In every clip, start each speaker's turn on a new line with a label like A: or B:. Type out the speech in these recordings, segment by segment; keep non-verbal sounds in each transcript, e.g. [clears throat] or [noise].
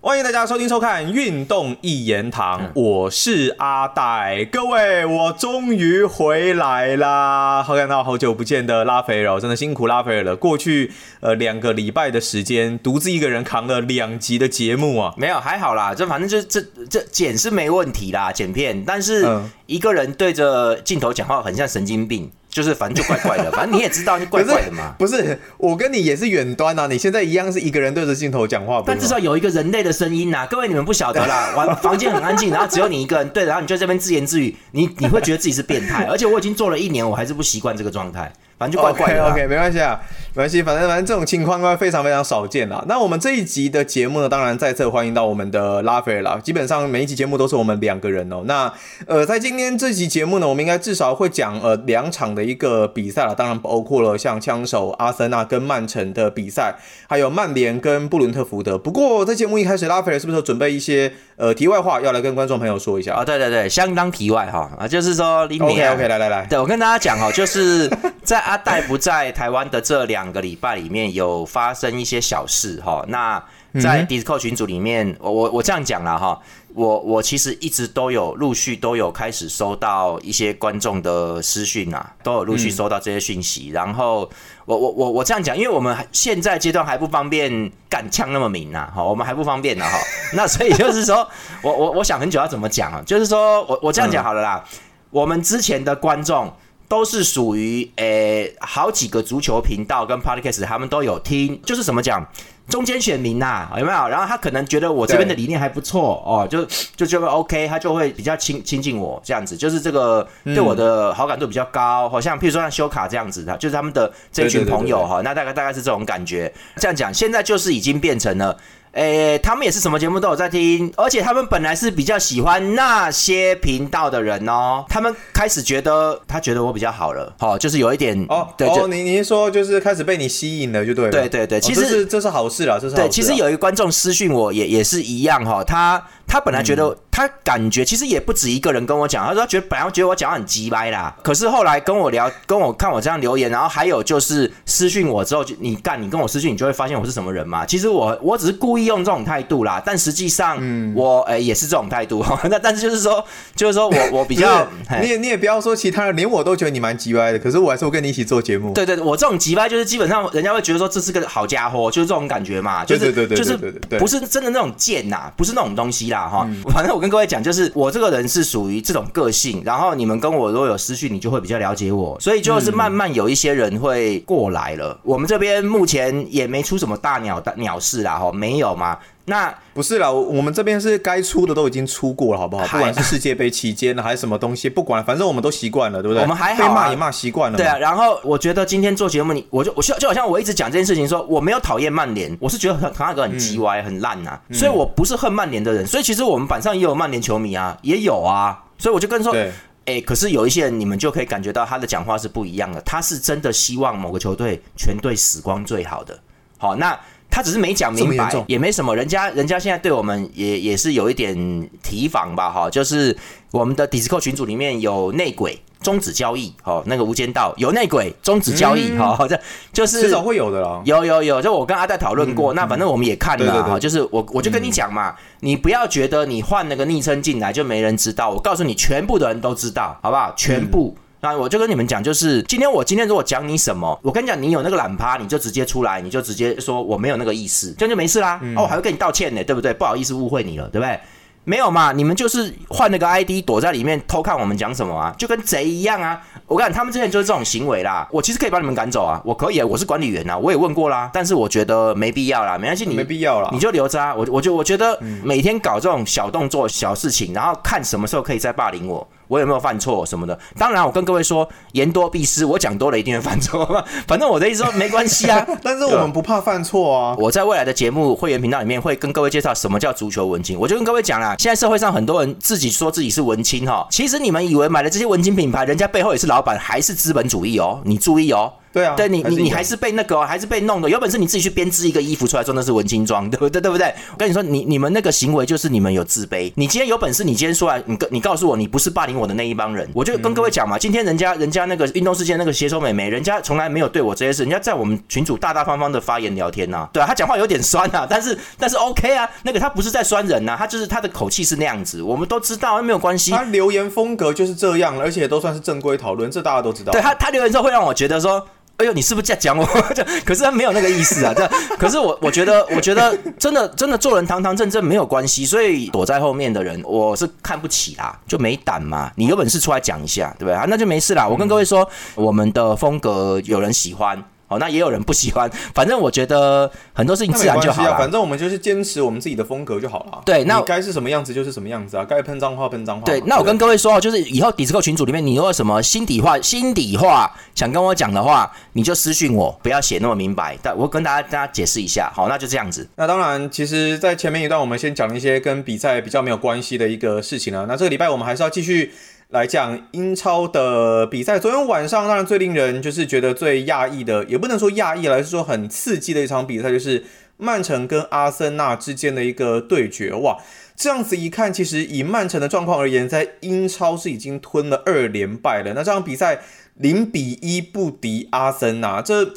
A: 欢迎大家收听收看《运动一言堂》，我是阿戴，各位，我终于回来啦！好看到好久不见的拉斐尔，真的辛苦拉斐尔了。过去呃两个礼拜的时间，独自一个人扛了两集的节目啊，
B: 没有还好啦，这反正就这这剪是没问题啦，剪片，但是一个人对着镜头讲话很像神经病。就是反正就怪怪的，[laughs] 反正你也知道，就怪怪的嘛。
A: 不是，我跟你也是远端啊，你现在一样是一个人对着镜头讲话，
B: 但至少有一个人类的声音呐。各位你们不晓得啦，[laughs] 玩房间很安静，然后只有你一个人对，然后你就这边自言自语，你你会觉得自己是变态，而且我已经做了一年，我还是不习惯这个状态。反正就怪怪的。
A: OK，没关系啊，没关系，反正反正这种情况呢非常非常少见啦。那我们这一集的节目呢，当然再次欢迎到我们的拉斐尔啦。基本上每一集节目都是我们两个人哦。那呃，在今天这集节目呢，我们应该至少会讲呃两场的一个比赛了，当然包括了像枪手阿森纳跟曼城的比赛，还有曼联跟布伦特福德。不过在节目一开始，拉斐尔是不是准备一些呃题外话要来跟观众朋友说一下
B: 啊？对对对，相当题外哈啊，就是说
A: ，OK OK，来来来，
B: 对我跟大家讲哦，就是在。阿戴不在台湾的这两个礼拜里面有发生一些小事哈，那在 Discord 群组里面，我我我这样讲了哈，我我其实一直都有陆续都有开始收到一些观众的私讯啊，都有陆续收到这些讯息，然后我我我我这样讲，因为我们现在阶段还不方便敢呛那么明呐，哈，我们还不方便呢哈，那所以就是说 [laughs] 我我我想很久要怎么讲啊，就是说我我这样讲好了啦，我们之前的观众。都是属于诶，好几个足球频道跟 podcast，他们都有听，就是怎么讲，中间选民呐，有没有？然后他可能觉得我这边的理念还不错哦，就就就会 OK，他就会比较亲亲近我这样子，就是这个对我的好感度比较高，好像譬如说像修卡这样子的，就是他们的这群朋友哈，那大概大概是这种感觉。这样讲，现在就是已经变成了。诶，他们也是什么节目都有在听，而且他们本来是比较喜欢那些频道的人哦。他们开始觉得，他觉得我比较好了，好，就是有一点
A: 哦。对，哦，你你是说就是开始被你吸引了，就对。
B: 对对对，其
A: 实这是好事了，这是
B: 对。其实有一个观众私讯我，也也是一样哈，他。他本来觉得，他感觉其实也不止一个人跟我讲，他说觉得本来觉得我讲话很鸡掰啦，可是后来跟我聊，跟我看我这样留言，然后还有就是私讯我之后，就你干，你跟我私讯，你就会发现我是什么人嘛。其实我我只是故意用这种态度啦，但实际上我诶也是这种态度。那 [laughs] 但是就是说，就是说我我比较，[laughs]
A: 你也你也不要说其他人，连我都觉得你蛮鸡掰的，可是我还是会跟你一起做节目。
B: 对对，我这种鸡掰就是基本上人家会觉得说这是个好家伙，就是这种感觉嘛，就是就是不是真的那种贱呐，不是那种东西啦哈，反正。我跟各位讲，就是我这个人是属于这种个性，然后你们跟我如果有私讯，你就会比较了解我，所以就是慢慢有一些人会过来了。我们这边目前也没出什么大鸟大鸟事啦，哈，没有吗？那
A: 不是啦，我们这边是该出的都已经出过了，好不好？不管是世界杯期间还是什么东西，不管，反正我们都习惯了，对不对？
B: 我们还好，
A: 被骂也骂习惯了。
B: 对啊，然后我觉得今天做节目，你我就我就就好像我一直讲这件事情，说我没有讨厌曼联，我是觉得唐纳格很鸡歪很烂呐，所以我不是恨曼联的人。所以其实我们板上也有曼联球迷啊，也有啊，所以我就跟说，哎，可是有一些人，你们就可以感觉到他的讲话是不一样的，他是真的希望某个球队全队死光最好的。好，那。他只是没讲明白，也没什么。人家人家现在对我们也也是有一点提防吧，哈，就是我们的 Discord 群组里面有内鬼终止交易，哈，那个无间道有内鬼终止交易，哈，这就是
A: 迟早会有的啦。
B: 有有有，就我跟阿戴讨论过，那反正我们也看了，哈，就是我我就跟你讲嘛，你不要觉得你换那个昵称进来就没人知道，我告诉你，全部的人都知道，好不好？全部。那我就跟你们讲，就是今天我今天如果讲你什么，我跟你讲，你有那个懒趴，你就直接出来，你就直接说我没有那个意思，这样就没事啦。哦，我还会跟你道歉呢，对不对？不好意思误会你了，对不对？没有嘛，你们就是换了个 ID 躲在里面偷看我们讲什么啊，就跟贼一样啊！我讲他们之前就是这种行为啦。我其实可以把你们赶走啊，我可以，啊我是管理员呐，我也问过啦，但是我觉得没必要啦，没关系，你
A: 没必要啦，
B: 你就留着啊。我我就我觉得每天搞这种小动作、小事情，然后看什么时候可以再霸凌我。我有没有犯错什么的？当然，我跟各位说，言多必失，我讲多了一定会犯错。[laughs] 反正我的意思说，没关系啊。[laughs]
A: 但是我们不怕犯错啊。
B: 我在未来的节目会员频道里面会跟各位介绍什么叫足球文青。我就跟各位讲啦，现在社会上很多人自己说自己是文青哈，其实你们以为买了这些文青品牌，人家背后也是老板，还是资本主义哦。你注意哦。
A: 对啊，
B: 对你你你还是被那个哦还是被弄的，有本事你自己去编织一个衣服出来说那是文青装，[laughs] 对不对？对不对？我跟你说，你你们那个行为就是你们有自卑。你今天有本事，你今天说来，你跟你告诉我你不是霸凌我的那一帮人，我就跟各位讲嘛，今天人家人家那个运动世界那个携手美眉，人家从来没有对我这些事，人家在我们群主大大方方的发言聊天呐、对啊，他讲话有点酸啊，但是但是 OK 啊，那个他不是在酸人呐、他就是他的口气是那样子，我们都知道，没有关系。
A: 他留言风格就是这样，而且都算是正规讨论，这大家都知道。
B: 对他，他留言之后会让我觉得说。哎呦，你是不是在讲我？[laughs] 这可是他没有那个意思啊。这可是我，我觉得，我觉得真的，真的做人堂堂正正没有关系。所以躲在后面的人，我是看不起啦，就没胆嘛。你有本事出来讲一下，对不对啊？那就没事啦。我跟各位说，我们的风格有人喜欢，哦，那也有人不喜欢。反正我觉得很多事情自然就好了。
A: 反正我们就是坚持我们自己的风格就好了。
B: 对那
A: 该是什么样子就是什么样子啊，该喷脏话喷脏话。
B: 对，那我跟各位说哦，就是以后 Discord 群组里面，你有什么心底话、心底话想跟我讲的话，你就私信我，不要写那么明白。但我跟大家大家解释一下，好，那就这样子。
A: 那当然，其实，在前面一段，我们先讲一些跟比赛比较没有关系的一个事情啊。那这个礼拜，我们还是要继续来讲英超的比赛。昨天晚上，当然最令人就是觉得最讶异的，也不能说讶异了，而是说很刺激的一场比赛，就是曼城跟阿森纳之间的一个对决。哇，这样子一看，其实以曼城的状况而言，在英超是已经吞了二连败了。那这场比赛零比一不敌阿森纳，这。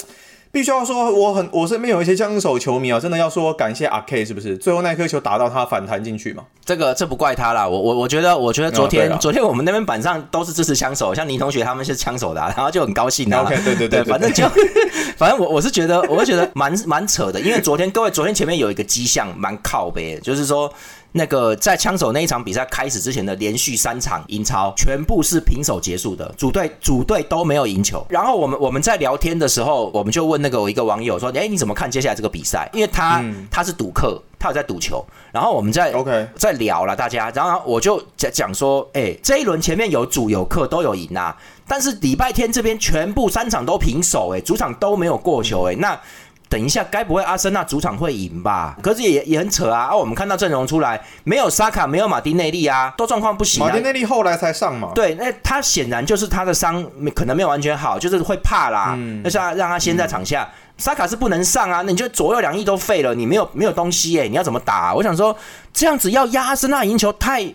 A: 必须要说，我很我身边有一些枪手球迷啊，真的要说感谢阿 K 是不是？最后那颗球打到他反弹进去嘛？
B: 这个这不怪他啦，我我我觉得我觉得昨天、
A: 哦
B: 昨天我们那边板上都是支持枪手，像倪同学他们是枪手的、啊，然后就很高兴啊。[laughs]
A: OK，对对对 [laughs] 对
B: 反正就 [laughs] 反正我我是觉得我是觉得蛮蛮扯的，因为昨天各位昨天前面有一个迹象蛮靠背的，就是说。那个在枪手那一场比赛开始之前的连续三场英超，全部是平手结束的，主队主队都没有赢球。然后我们我们在聊天的时候，我们就问那个我一个网友说：“哎，你怎么看接下来这个比赛？”因为他、他是赌客，他有在赌球。然后我们在
A: OK
B: 在聊了大家，然后我就讲讲说，哎、这一轮前面有主有客都有赢啊，但是礼拜天这边全部三场都平手、哎，主场都没有过球、哎，那。等一下，该不会阿森纳主场会赢吧？可是也也很扯啊！啊，我们看到阵容出来，没有沙卡，没有马丁内利啊，都状况不行、啊。
A: 马丁内利后来才上嘛？
B: 对，那他显然就是他的伤没可能没有完全好，就是会怕啦。嗯那是他让他先在场下，沙卡是不能上啊。那你就左右两翼都废了，你没有没有东西耶、你要怎么打啊、我想说这样子要压阿森纳赢球太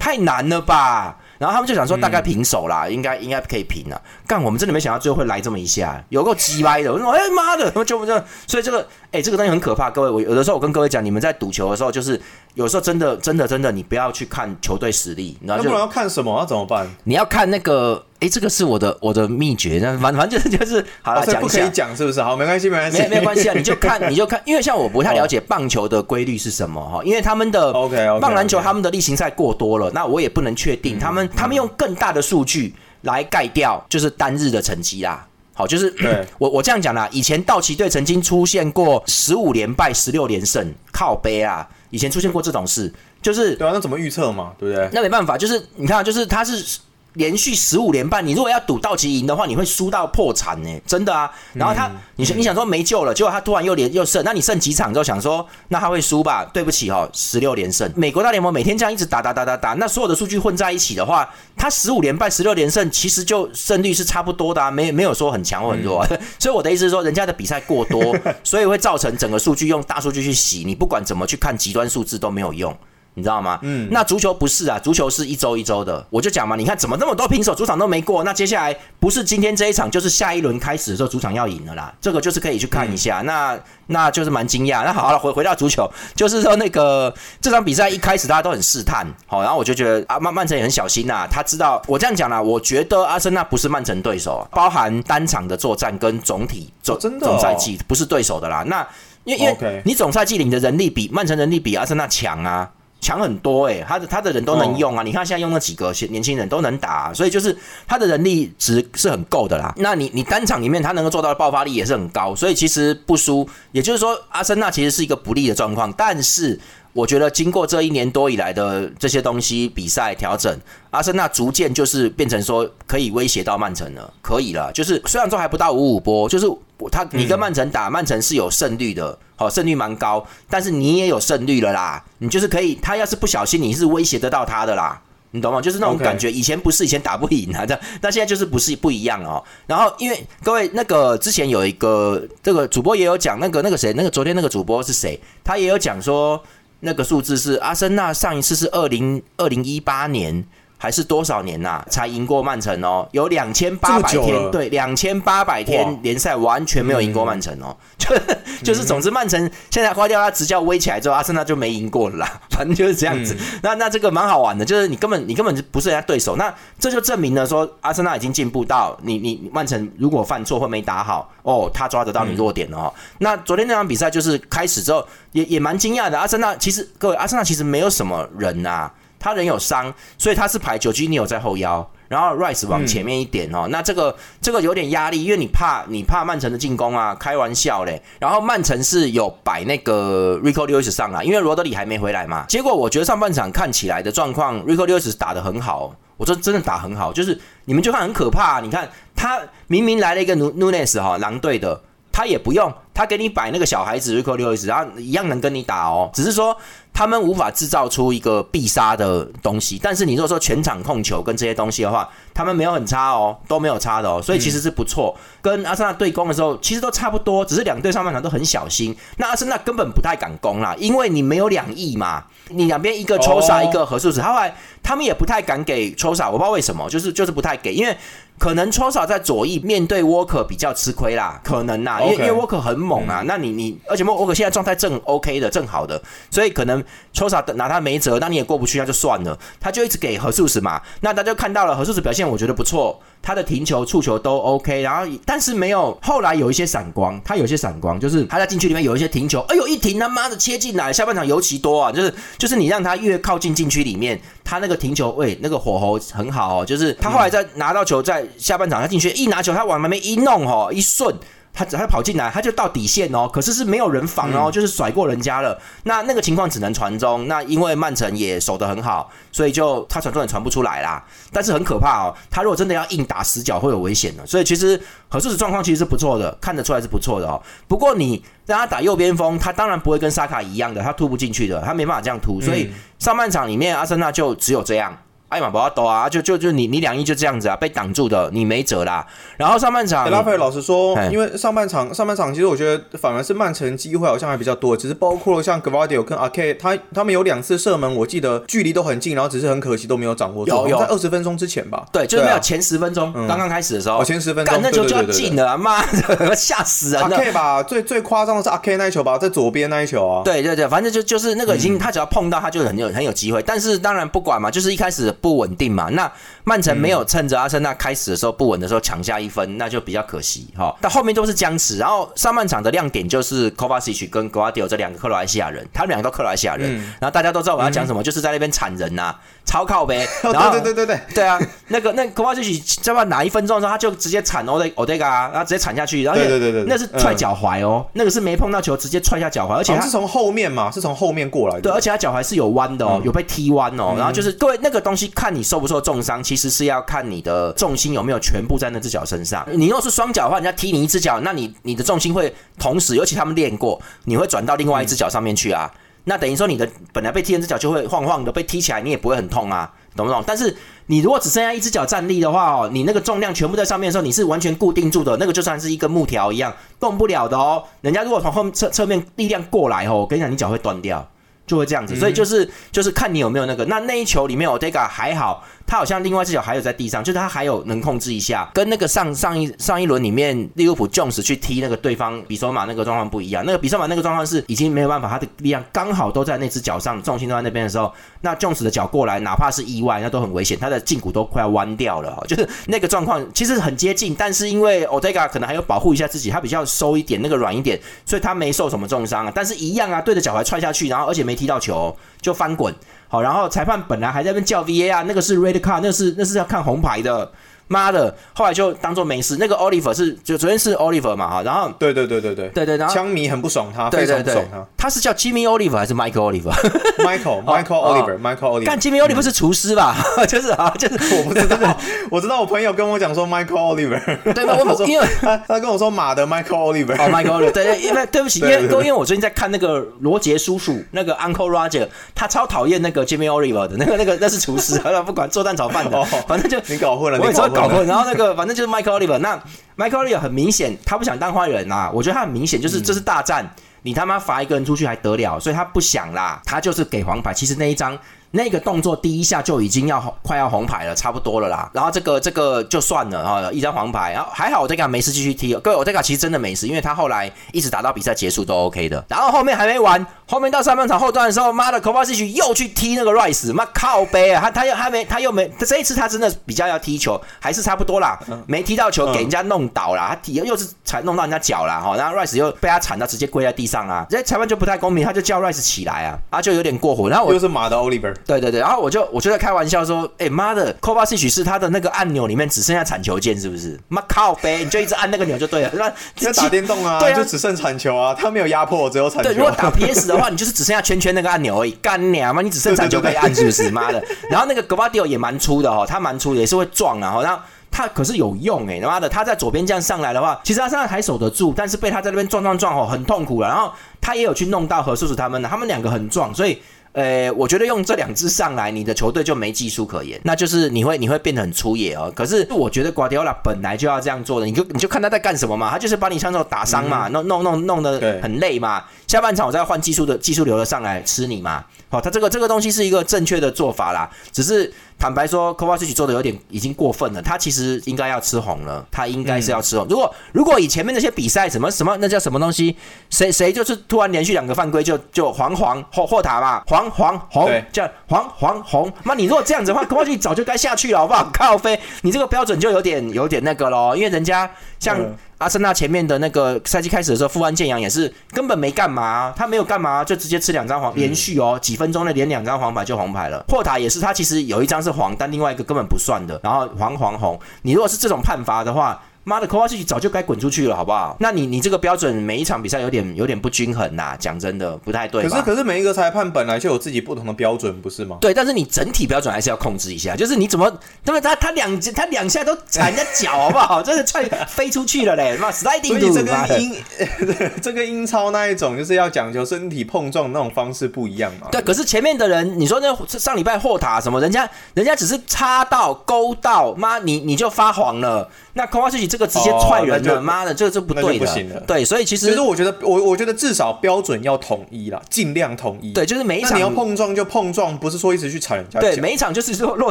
B: 太难了吧？然后他们就想说大概平手啦，应该应该可以平了。干，我们真的没想到最后会来这么一下，有够鸡歪的。我说哎妈的，就不就所以这个哎、这个东西很可怕。各位，我有的时候我跟各位讲，你们在赌球的时候，就是有时候真的真的真的，你不要去看球队实力，然后
A: 不然要看什么？要怎么办？
B: 你要看那个，诶，这个是我的我的秘诀，那反反正就是就是好了，
A: 啊，所以不可以
B: 讲
A: 是不是？好，没关系，没关系，
B: 没没关系啊，你就看 [laughs] 你就看，因为像我不太了解棒球的规律是什么哈，因为他们的
A: OK，OK，OK
B: 棒篮球他们的例行赛过多了，那我也不能确定他们他们用更大的数据来盖掉就是单日的成绩啦。好，就是
A: 对 [clears throat]
B: 我我这样讲啦，以前道奇队曾经出现过十五连败、十六连胜，靠背啊，以前出现过这种事，就是
A: 对啊，那怎么预测嘛？对不对？
B: 那没办法，就是你看啊，就是他是连续十五连败，你如果要赌道奇赢的话，你会输到破产呢，真的啊。然后他，你想你想说没救了，结果他突然又连又胜，那你胜几场之后想说，那他会输吧？对不起哦，十六连胜。美国大联盟每天这样一直打打打打打，那所有的数据混在一起的话，他十五连败、十六连胜，其实就胜率是差不多的啊，没没有说很强或很弱、啊。[laughs] 所以我的意思是说，人家的比赛过多，所以会造成整个数据用大数据去洗，你不管怎么去看极端数字都没有用。你知道吗？嗯，那足球不是啊，足球是一周一周的。我就讲嘛，你看怎么那么多平手，主场都没过，那接下来不是今天这一场，就是下一轮开始的时候，主场要赢了啦。这个就是可以去看一下，那那就是蛮惊讶。那好了，回回到足球，就是说那个这场比赛一开始大家都很试探，好，然后我就觉得啊，曼曼城也很小心呐、他知道我这样讲啦，我觉得阿森纳不是曼城对手，包含单场的作战跟总体总、总赛季不是对手的啦。那因为因为你总赛季里的人力比曼城人力比阿森纳强啊。强很多诶、他的他的人都能用啊！你看现在用那几个年轻人都能打、啊，所以就是他的人力值是很够的啦。那你你单场里面他能够做到的爆发力也是很高，所以其实不输。也就是说，阿森纳其实是一个不利的状况，但是我觉得经过这一年多以来的这些东西比赛调整，阿森纳逐渐就是变成说可以威胁到曼城了，可以了。就是虽然说还不到五五波，就是他你跟曼城打，曼城是有胜率的，好、胜率蛮高，但是你也有胜率了啦。你就是可以，他要是不小心，你是威胁得到他的啦。你懂吗？就是那种感觉，以前不是以前打不赢啊，这那现在就是不是不一样哦。然后因为各位那个之前有一个这个主播也有讲，那个那个谁，那个昨天那个主播是谁？他也有讲说，那个数字是阿森纳上一次是二零二零一八年。还是多少年呐，才赢过曼城哦？有两千八百天，对，两千八百天联赛完全没有赢过曼城哦。就 [laughs] 就是，总之曼城现在花掉他执教威起来之后，阿森纳就没赢过了啦。[laughs] 反正就是这样子。那那这个蛮好玩的，就是你根本你根本就不是人家对手。那这就证明了说，阿森纳已经进步到你你曼城如果犯错或没打好哦，他抓得到你弱点了哦。那昨天那场比赛就是开始之后，也也蛮惊讶的。阿森纳其实各位，阿森纳其实没有什么人呐。他人有伤，所以他是排九 G 你有在后腰，然后 Rice 往前面一点哦。那这个这个有点压力，因为你怕你怕曼城的进攻啊，开玩笑嘞。然后曼城是有摆那个 Rico Lewis 上来，因为罗德里还没回来嘛。结果我觉得上半场看起来的状况，Rico Lewis 打的很好，我说真的打很好，就是你们就看很可怕。你看他明明来了一个 Nunes 哈狼队的，他也不用，他给你摆那个小孩子 Rico Lewis，然后一样能跟你打哦，只是说。他们无法制造出一个必杀的东西，但是你如果说全场控球跟这些东西的话，他们没有很差哦，都没有差的哦，所以其实是不错。跟阿森纳对攻的时候，其实都差不多，只是两队上半场都很小心。那阿森纳根本不太敢攻啦，因为你没有两翼嘛，你两边一个抽杀，一个何数子，后来他们也不太敢给抽杀，我不知道为什么，就是就是不太给，因为。可能抽少在左翼面对沃克比较吃亏啦，可能呐，因为因为沃克很猛啊，那你你而且沃沃克现在状态正 OK 的正好的，所以可能抽少拿他没辙，那你也过不去，那就算了，他就一直给何素斯嘛，那他就看到了何素斯表现，我觉得不错。他的停球、触球都 OK，然后但是没有后来有一些闪光，他有些闪光，就是他在禁区里面有一些停球，哎呦一停他妈的切进来，下半场尤其多啊，就是就是你让他越靠近禁区里面，他那个停球，喂那个火候很好哦，就是他后来在拿到球在下半场他进去一拿球，他往那边一弄哦，一顺。他他跑进来，他就到底线哦，可是是没有人防哦，就是甩过人家了。那那个情况只能传中。那因为曼城也守得很好，所以就他传中也传不出来啦。但是很可怕哦，他如果真的要硬打死角，会有危险的。所以其实何适的状况其实是不错的，看得出来是不错的哦。不过你让他打右边锋，他当然不会跟沙卡一样的，他突不进去的，他没办法这样突。所以上半场里面，阿森纳就只有这样。艾玛不要抖啊！就就就你你两亿就这样子啊，被挡住的，你没辙啦。然后上半场，
A: 拉斐尔老实说，因为上半场上半场其实我觉得反而是曼城机会好像还比较多，只是包括了像格瓦迪奥跟阿 K，他他们有两次射门，我记得距离都很近，然后只是很可惜都没有掌握住。
B: 有有
A: 在二十分钟之前吧？
B: 对，就是没有前十分钟刚刚开始的时候，
A: 前十分钟
B: 那球就要进了，妈的 [laughs] 吓死人了。
A: 阿 K 吧，最最夸张的是阿 K 那一球吧，在左边那一球啊。
B: 对对对，反正就就是那个已经他只要碰到他就很有很有机会，但是当然不管嘛，就是一开始不稳定嘛，那。曼城没有趁着阿森纳开始的时候不稳的时候抢下一分，那就比较可惜哈。但后面都是僵持，然后上半场的亮点就是 Kovacic 跟 Guardiola 这两个克罗埃西亚人，他们两个都克罗埃西亚人，然后大家都知道我要讲什么，就是在那边铲人呐，超靠呗。[laughs] 然后
A: 对对对对
B: 对啊，那个那 Kovacic 知道哪一分钟的时候他就直接铲 e o d e g a 然后直接铲下去，然后
A: 对对对对，
B: 那是踹脚踝哦，那个是没碰到球直接踹下脚踝，而且他
A: 是从后面嘛，是从后面过来的。
B: 对，而且他脚踝是有弯的哦，有被踢弯哦，然后就是各位那个东西看你受不受重伤，其实是要。要看你的重心有没有全部在那只脚身上。你若是双脚的话，人家踢你一只脚，那你你的重心会同时，尤其他们练过，你会转到另外一只脚上面去啊。那等于说你的本来被踢一只脚就会晃晃的，被踢起来你也不会很痛啊，懂不懂？但是你如果只剩下一只脚站立的话哦，你那个重量全部在上面的时候，你是完全固定住的，那个就算是一根木条一样动不了的哦。人家如果从后侧侧面力量过来哦，我跟你讲，你脚会断掉，就会这样子。所以就是就是看你有没有那个。那那一球里面，Odega 还好。他好像另外一只脚还有在地上，就是他还有能控制一下，跟那个上上一上一轮里面利物浦 Jones 去踢那个对方比索马那个状况不一样。那个比索马那个状况是已经没有办法，他的力量刚好都在那只脚上，重心都在那边的时候，那 Jones 的脚过来，哪怕是意外，那都很危险，他的胫骨都快要弯掉了。就是那个状况其实很接近，但是因为 Odega 可能还有保护一下自己，他比较收一点，那个软一点，所以他没受什么重伤啊。但是一样啊，对着脚踝踹下去，然后而且没踢到球就翻滚。好，然后裁判本来还在那边叫 VAR，那个是 red card，那是那是要看红牌的。妈的，后来就当做没事。那个 Oliver 是就昨天是 Oliver 嘛哈，然后
A: 对对对对对
B: 对对，然后
A: 枪迷很不爽他，
B: 对对对，
A: 他
B: 是叫 Jimmy Oliver 还是 Michael
A: Oliver？Michael Michael Oliver，Michael Oliver。
B: 但 Jimmy Oliver 是厨师吧？就是啊，就是
A: 我不知道，我知道我朋友跟我讲说 Michael Oliver，
B: 对吗？我因为
A: 他他跟我说马的 Michael Oliver，
B: 哦 Michael Oliver，对对，因为对不起，因为因为我最近在看那个罗杰叔叔，那个 Uncle Roger，他超讨厌那个 Jimmy Oliver 的那个那个那是厨师，不管做蛋炒饭的，反正就
A: 你搞混了，
B: 我
A: 也说
B: 搞混。然后那个 [laughs] 反正就是 Michael Oliver，那 Michael Oliver 很明显他不想当坏人啊，我觉得他很明显就是这是大战，你他妈罚一个人出去还得了，所以他不想啦，他就是给黄牌。其实那一张。那个动作第一下就已经要快要红牌了，差不多了啦。然后这个这个就算了啊，一张黄牌。然后还好我这个没事继续踢。各位我这个其实真的没事，因为他后来一直打到比赛结束都 OK 的。然后后面还没完，后面到上半场后段的时候，妈的 k o v a c i 又去踢那个 Rice，妈靠背啊！他他又他没他又没这一次他真的比较要踢球，还是差不多啦，没踢到球给人家弄倒了，他踢又是踩弄到人家脚了哈。然后 Rice 又被他铲到直接跪在地上啊，这裁判就不太公平，他就叫 Rice 起来啊，啊就有点过火。然后我
A: 又是马的 Oliver，
B: 对对对，然后我就。我就在开玩笑说，哎妈的 c o v a c i 是他的那个按钮里面只剩下铲球键，是不是？妈靠呗，你就一直按那个钮就对了。[laughs] 那
A: 在打电动啊，
B: 对
A: 啊，就只剩铲球啊，他没有压迫，只有铲球。
B: 对，如果打 PS 的话，[laughs] 你就是只剩下圈圈那个按钮而已，干娘嘛，你只剩铲球可以按，是不是？妈的！[laughs] 然后那个 g v a d i o 也蛮粗的哦，他蛮粗的，也是会撞啊。然后他可是有用哎，他妈的，他在左边这样上来的话，其实他上来还守得住，但是被他在那边撞撞撞哦，很痛苦了。然后他也有去弄到何叔叔他们，他们两个很壮，所以。呃，我觉得用这两支上来，你的球队就没技术可言，那就是你会你会变得很粗野哦。可是我觉得瓜迪奥拉本来就要这样做的，你就你就看他在干什么嘛，他就是把你像这种打伤嘛，弄弄弄弄得很累嘛。下半场我再换技术的技术流的上来吃你嘛。好，他这个这个东西是一个正确的做法啦，只是。坦白说 v a c i 做的有点已经过分了。他其实应该要吃红了，他应该是要吃红。如果如果以前面那些比赛什么什么那叫什么东西，谁谁就是突然连续两个犯规就就黄黄霍霍塔嘛，黄黄红叫黄黄红。那你如果这样子的话 v a c i 早就该下去了，好不好？靠飞，你这个标准就有点有点那个咯，因为人家像。阿森纳前面的那个赛季开始的时候，富安健洋也是根本没干嘛，他没有干嘛，就直接吃两张黄，连续哦几分钟内连两张黄牌就红牌了。霍塔也是，他其实有一张是黄，但另外一个根本不算的，然后黄黄红。你如果是这种判罚的话。妈的，科瓦西早就该滚出去了，好不好？那你你这个标准每一场比赛有点有点不均衡呐，讲真的不太对。
A: 可是可是每一个裁判本来就有自己不同的标准，不是吗？
B: 对，但是你整体标准还是要控制一下。就是你怎么，那么他他两他两下都踩人家脚，好不好？[laughs] 真的踹飞出去了嘞，妈 sliding
A: 所以这跟英 [laughs] 这个英超那一种就是要讲究身体碰撞那种方式不一样嘛。
B: 对，可是前面的人，你说那上礼拜霍塔什么，人家人家只是插到勾到，妈你你就发黄了。那科瓦西这个直接踹人了，妈的，这个是不对的。对，所以其实
A: 其实我觉得，我我觉得至少标准要统一啦，尽量统一。
B: 对，就是每一场
A: 你要碰撞就碰撞，不是说一直去踩人家。
B: 对，每一场就是 [laughs] 说落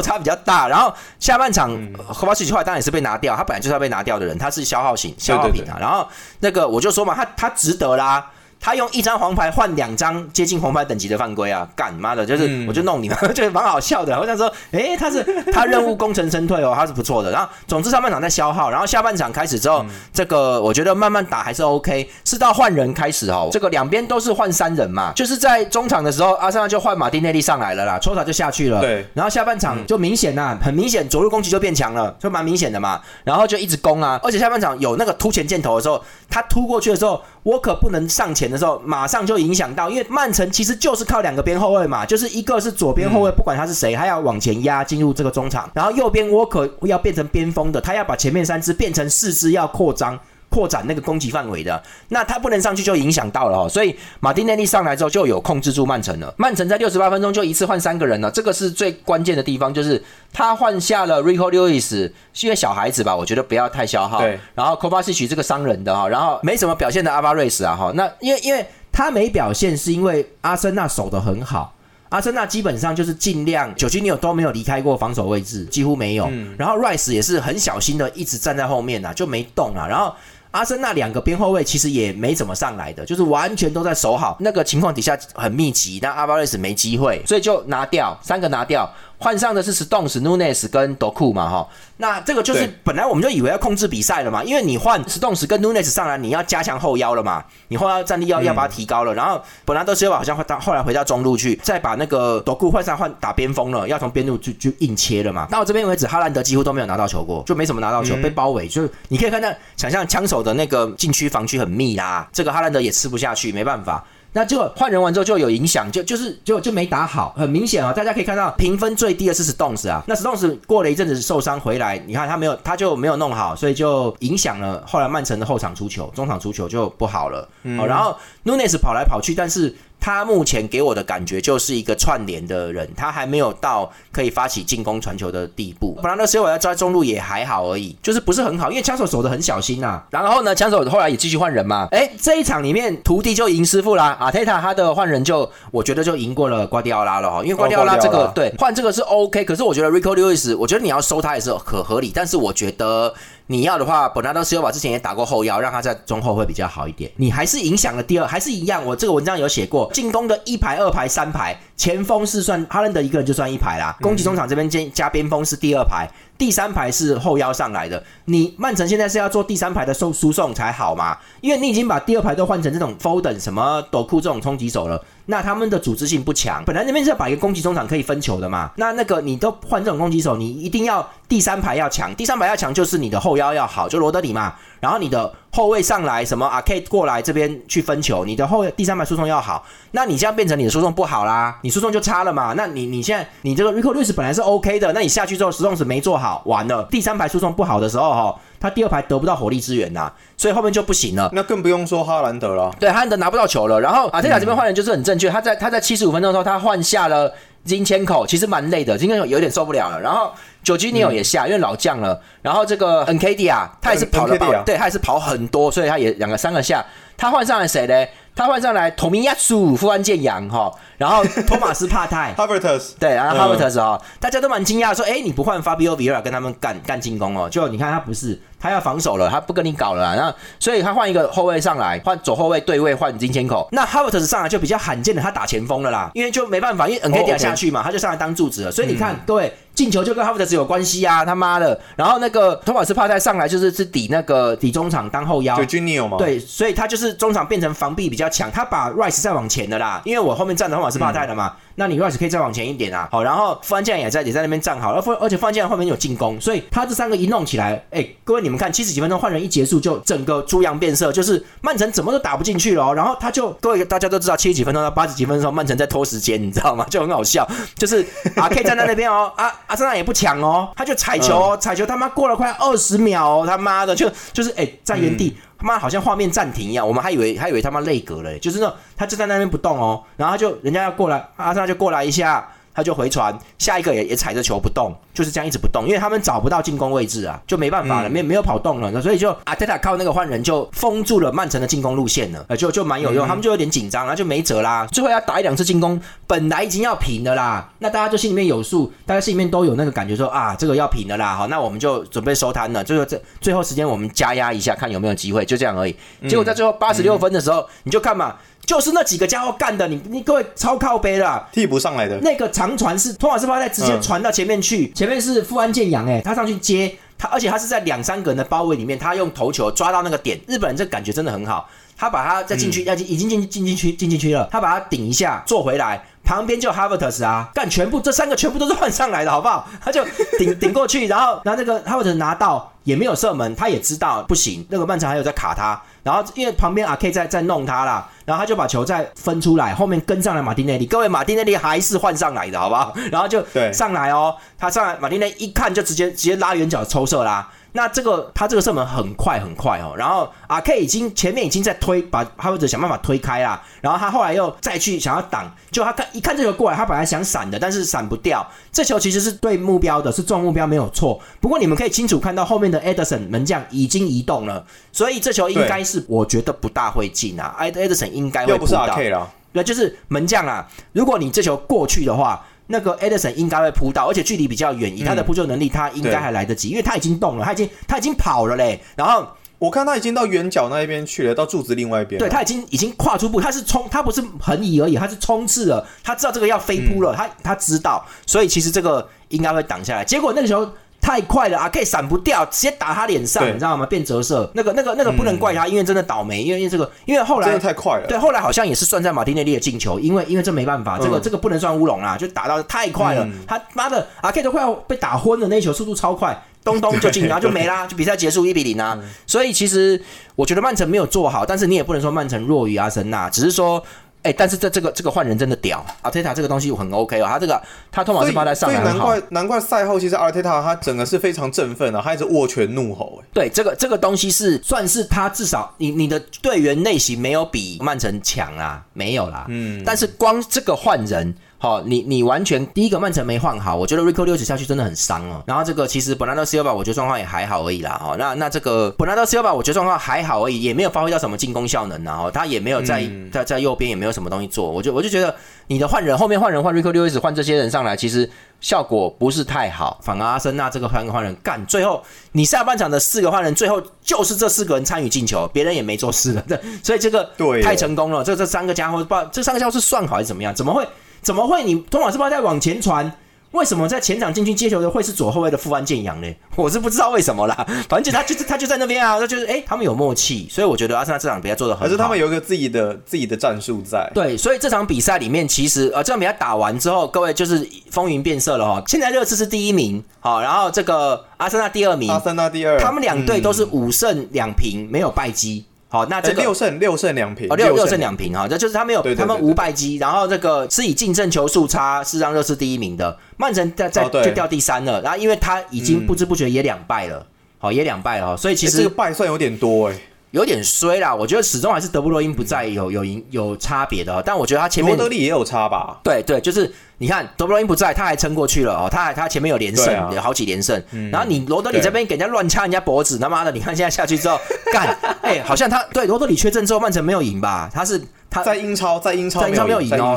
B: 差比较大。然后下半场科瓦西奇后来当然也是被拿掉，他本来就是要被拿掉的人，他是消耗型消耗品啊。然后那个我就说嘛，他他值得啦。他用一张黄牌换两张接近红牌等级的犯规啊！干妈的，就是我就弄你们，[laughs] 就蛮好笑的。我想说，哎，他是他任务功成身退哦，他是不错的。然后，总之上半场在消耗，然后下半场开始之后，这个我觉得慢慢打还是 OK。是到换人开始哦，这个两边都是换三人嘛，就是在中场的时候，阿森纳就换马丁内利上来了啦，抽塔就下去了。
A: 对，
B: 然后下半场就明显呐，很明显左路攻击就变强了，就蛮明显的嘛。然后就一直攻啊，而且下半场有那个突前箭头的时候，他突过去的时候，沃克不能上前的时候，马上就。影响到，因为曼城其实就是靠两个边后卫嘛，就是一个是左边后卫，不管他是谁，他要往前压进入这个中场，然后右边沃克要变成边锋的，他要把前面三支变成四支，要扩张。扩展那个攻击范围的，那他不能上去就影响到了哦。所以马丁内利上来之后就有控制住曼城了。曼城在六十八分钟就一次换三个人了，这个是最关键的地方，就是他换下了 Rico Lewis，因为小孩子吧，我觉得不要太消耗。
A: 对。
B: 然后 Kovacic 这个伤人的哈，然后没什么表现的阿巴瑞斯啊哈，那因为因为他没表现，是因为阿森纳守得很好，阿森纳基本上就是尽量九金牛都没有离开过防守位置，几乎没有。嗯然后 Rice 也是很小心的一直站在后面呐，就没动啊。然后。阿森纳两个边后卫其实也没怎么上来的，就是完全都在守好那个情况底下很密集，那阿巴瑞斯没机会，所以就拿掉三个拿掉。换上的是 Stones、Nunes 跟 Doku 嘛，哈，那这个就是本来我们就以为要控制比赛了嘛，因为你换 Stones 跟 Nunes 上来，你要加强后腰了嘛，你后腰战力要要把它提高了，然后本来都是好像会到后来回到中路去，再把那个 Doku 换上换打边锋了，要从边路就就硬切了嘛。到这边为止，哈兰德几乎都没有拿到球过，就没怎么拿到球，被包围，就是你可以看到想象枪手的那个禁区防区很密啦，这个哈兰德也吃不下去，没办法。那结果换人完之后就有影响，就就是就就没打好，很明显啊、大家可以看到评分最低的是 Stones 啊，那 Stones 过了一阵子受伤回来，你看他没有他就没有弄好，所以就影响了后来曼城的后场出球，中场出球就不好了。哦，然后 Nunes 跑来跑去，但是他目前给我的感觉就是一个串联的人，他还没有到可以发起进攻传球的地步。本来那时候我要抓中路也还好而已，就是不是很好，因为枪手守的很小心呐、然后呢，枪手后来也继续换人嘛。哎，这一场里面徒弟就赢师傅啦，阿泰塔他的换人就我觉得就赢过了瓜迪奥拉了哈，因为瓜迪奥拉这个、对换这个是 OK，可是我觉得 Rico Lewis，我觉得你要收他也是可合理，但是我觉得。你要的话，本纳多斯尤瓦之前也打过后腰，让他在中后会比较好一点。你还是影响了第二，还是一样。我这个文章有写过，进攻的一排、二排、三排，前锋是算哈兰德一个人就算一排啦，攻击中场这边加加边锋是第二排，第三排是后腰上来的。你曼城现在是要做第三排的输输送才好嘛？因为你已经把第二排都换成这种 Foden 什么斗库这种冲击手了。那他们的组织性不强，本来那边是要把一个攻击中场可以分球的嘛，那那个你都换这种攻击手，你一定要第三排要强，第三排要强就是你的后腰要好，就罗德里嘛，然后你的后卫上来什么阿 K 过来这边去分球，你的后第三排输送要好，那你这样变成你的输送不好啦，你输送就差了嘛，那你你现在你这个 Rico 律师本来是 OK 的，那你下去之后输送是没做好，完了第三排输送不好的时候哈，他第二排得不到火力支援呐，所以后面就不行了。
A: 那更不用说哈兰德了。
B: 对，哈兰德拿不到球了。然后阿特塔这边换人就是很正确，他在他在七十五分钟的时候，他换下了金千口，其实蛮累的，金千口有点受不了了。然后九基尼奥也下，因为老将了。然后这个 N K D 啊，他也是跑了
A: 啊
B: 对他也是跑很多，所以他也两个三个下。他换上来谁呢？他换上来托米亚苏、富安健洋哈，然后托马斯帕泰。[laughs]
A: Havertz
B: 对，然后
A: 嗯
B: 哈维特斯哦，大家都蛮惊讶，说，哎，你不换 Fabio Vieira 跟他们干干进攻哦？就你看他不是，他要防守了，他不跟你搞了啦。然后，所以他换一个后卫上来，换左后卫对位换金千口。那哈维特斯上来就比较罕见的，他打前锋了啦，因为就没办法，因为 N K
A: 哦 D，OK
B: 下去嘛，他就上来当柱子了。所以你看，各位进球就跟哈弗特斯有关系啊，他妈的。然后那个托马斯帕泰上来就是是抵那个抵中场当后腰，
A: 就 Junio 嘛，，
B: 对，所以他就是中场变成防壁比较强，他把 Rice 再往前的啦，因为我后面站的托马斯帕泰了嘛，那你 rise 可以再往前一点啊。好，然后富安健也在也在那边站好，而富而且富安健后面有进攻，所以他这三个一弄起来，哎，各位你们看，七十几分钟换人一结束，就整个猪羊变色，就是曼城怎么都打不进去了哦、然后他就各位大家都知道，七十几分钟到八十几分钟，曼城在拖时间，你知道吗？就很好笑，就是啊 K 站在那边哦，啊阿森纳也不抢哦，他就踩球哦，踩球他妈过了快二十秒哦，他妈的就就是哎在原地。他妈好像画面暂停一样，我们还以为还以为他妈累格了，就是那种他就在那边不动哦，然后他就人家要过来，阿萨就过来一下，他就回传，下一个也也踩着球不动，就是这样一直不动，因为他们找不到进攻位置啊，就没办法了，没没有跑动了，所以就阿特塔靠那个换人就封住了曼城的进攻路线了，呃，就就蛮有用，他们就有点紧张，然后就没辙啦，最后要打一两次进攻，本来已经要平的啦，那大家就心里面有数，大家心里面都有那个感觉说啊，这个要平的啦，好，那我们就准备收摊了，最后这最后时间我们加压一下，看有没有机会，就这样而已。结果在最后八十六分的时候，你就看嘛。就是那几个家伙干的，你你各位超靠背啦，
A: 替补上来的，
B: 那个长传是托马斯巴塞直接
A: 嗯
B: 传到前面去，前面是富安健洋，哎，他上去接他，而且他是在两三个人的包围里面，他用头球抓到那个点，日本人这感觉真的很好，他把他再进去，要、已经进进进去进进去了，他把他顶一下做回来。旁边就 Havertz 啊，干全部这三个全部都是换上来的，好不好？他就顶 [laughs] 顶过去，然后然后那个 Havertz 拿到也没有射门，他也知道不行，那个曼城还有在卡他，然后因为旁边阿 K 在在弄他啦，然后他就把球再分出来，后面跟上来马丁内利，各位马丁内利还是换上来的，好不好？然后就
A: 对
B: 上来哦，他上来马丁内一看就直接直接拉远角抽射啦。那这个他这个射门很快很快哦，然后阿 K 已经前面已经在推，把哈维德想办法推开啦，然后他后来又再去想要挡，就他看一看这个过来，他本来想闪的，但是闪不掉，这球其实是对目标的，是中目标没有错。不过你们可以清楚看到后面的 Ederson 门将已经移动了，所以这球应该是我觉得不大会进啊，Ed Ederson 应该会
A: 又不是
B: 扑到。
A: R K 了，
B: 对，就是门将啊。如果你这球过去的话，那个 Edison 应该会扑到，而且距离比较远，以他的扑救能力，他应该还来得及，因为他已经动了，他已经他已经跑了嘞。然后
A: 我看他已经到圆角那一边去了，到柱子另外一边。
B: 对他已经已经跨出步，他是冲，他不是横移而已，他是冲刺了。他知道这个要飞扑了，他他知道，所以其实这个应该会挡下来。结果那个时候。太快了啊！可以闪不掉，直接打他脸上，你知道吗？变折射，那个、那个、那个不能怪他，因为真的倒霉，因为因为这个，因为后来
A: 真的太快了。
B: 对，后来好像也是算在马丁内利的进球，因为因为这没办法，这个这个不能算乌龙啦，就打到太快了。他妈的，啊 K 都快要被打昏了，那一球速度超快，咚咚就进，然后就没啦，[laughs] 就比赛结束一比零啊。所以其实我觉得曼城没有做好，但是你也不能说曼城弱于阿森纳，只是说。哎，但是这这个这个换人真的屌，阿特塔这个东西很 OK 哦，他这个他托马斯放在上来
A: 难怪难怪赛后其实阿特塔他整个是非常振奋的，他一直握拳怒吼。哎，
B: 对，这个这个东西是算是他至少你你的队员类型没有比曼城强啊，没有啦。嗯，但是光这个换人。好，你你完全第一个曼城没换好，我觉得 Rico 六指下去真的很伤哦。然后这个其实本纳多 C 吧，我觉得状况也还好而已啦。哦，那那这个本纳多 C 吧，我觉得状况还好而已，也没有发挥到什么进攻效能啊。哦，他也没有在在在右边也没有什么东西做。我就我就觉得你的换人后面换人换 Rico 六指换这些人上来，其实效果不是太好。反而阿森纳这个换个换人干，最后你下半场的四个换人，最后就是这四个人参与进球，别人也没做事了。对，所以这个
A: 对
B: 太成功了。这这三个家伙不知道这三个家伙是算好还是怎么样？怎么会？怎么会？你托马斯巴在往前传，为什么在前场进去接球的会是左后卫的富安健洋呢？[laughs] 我是不知道为什么啦。反正他就是他就在那边啊，他就是哎，他们有默契，所以我觉得阿森纳这场比赛做的很好。
A: 可是他们有一个自己的自己的战术在。
B: 对，所以这场比赛里面，其实呃，这场比赛打完之后，各位就是风云变色了哈。现在热刺是第一名，好，然后这个阿森纳第二名，
A: 阿森纳第二，
B: 他们两队都是五胜两平，没有败绩。好，那这个
A: 六胜六胜两平，
B: 哦，六六胜两平哈，这就是他们有他们无败绩，然后这个是以净胜球数差是让热刺第一名的，曼城在在就掉第三了，然后因为他已经不知不觉也两败了，好也两败了，所以其实
A: 这个败算有点多哎。
B: 有点衰啦，我觉得始终还是德布罗因不在有有赢有差别的，但我觉得他前面
A: 罗德利也有差吧？
B: 对对，就是你看德布罗因不在，他还撑过去了哦，他还他前面有连胜，有好几连胜，然后你罗德里这边给人家乱掐人家脖子，他妈的，你看现在下去之后 [laughs] 干，哎，好像他对罗德里缺阵之后，曼城没有赢吧？他是。他
A: 在英超，在英超，
B: 在英超没有
A: 赢
B: 哦，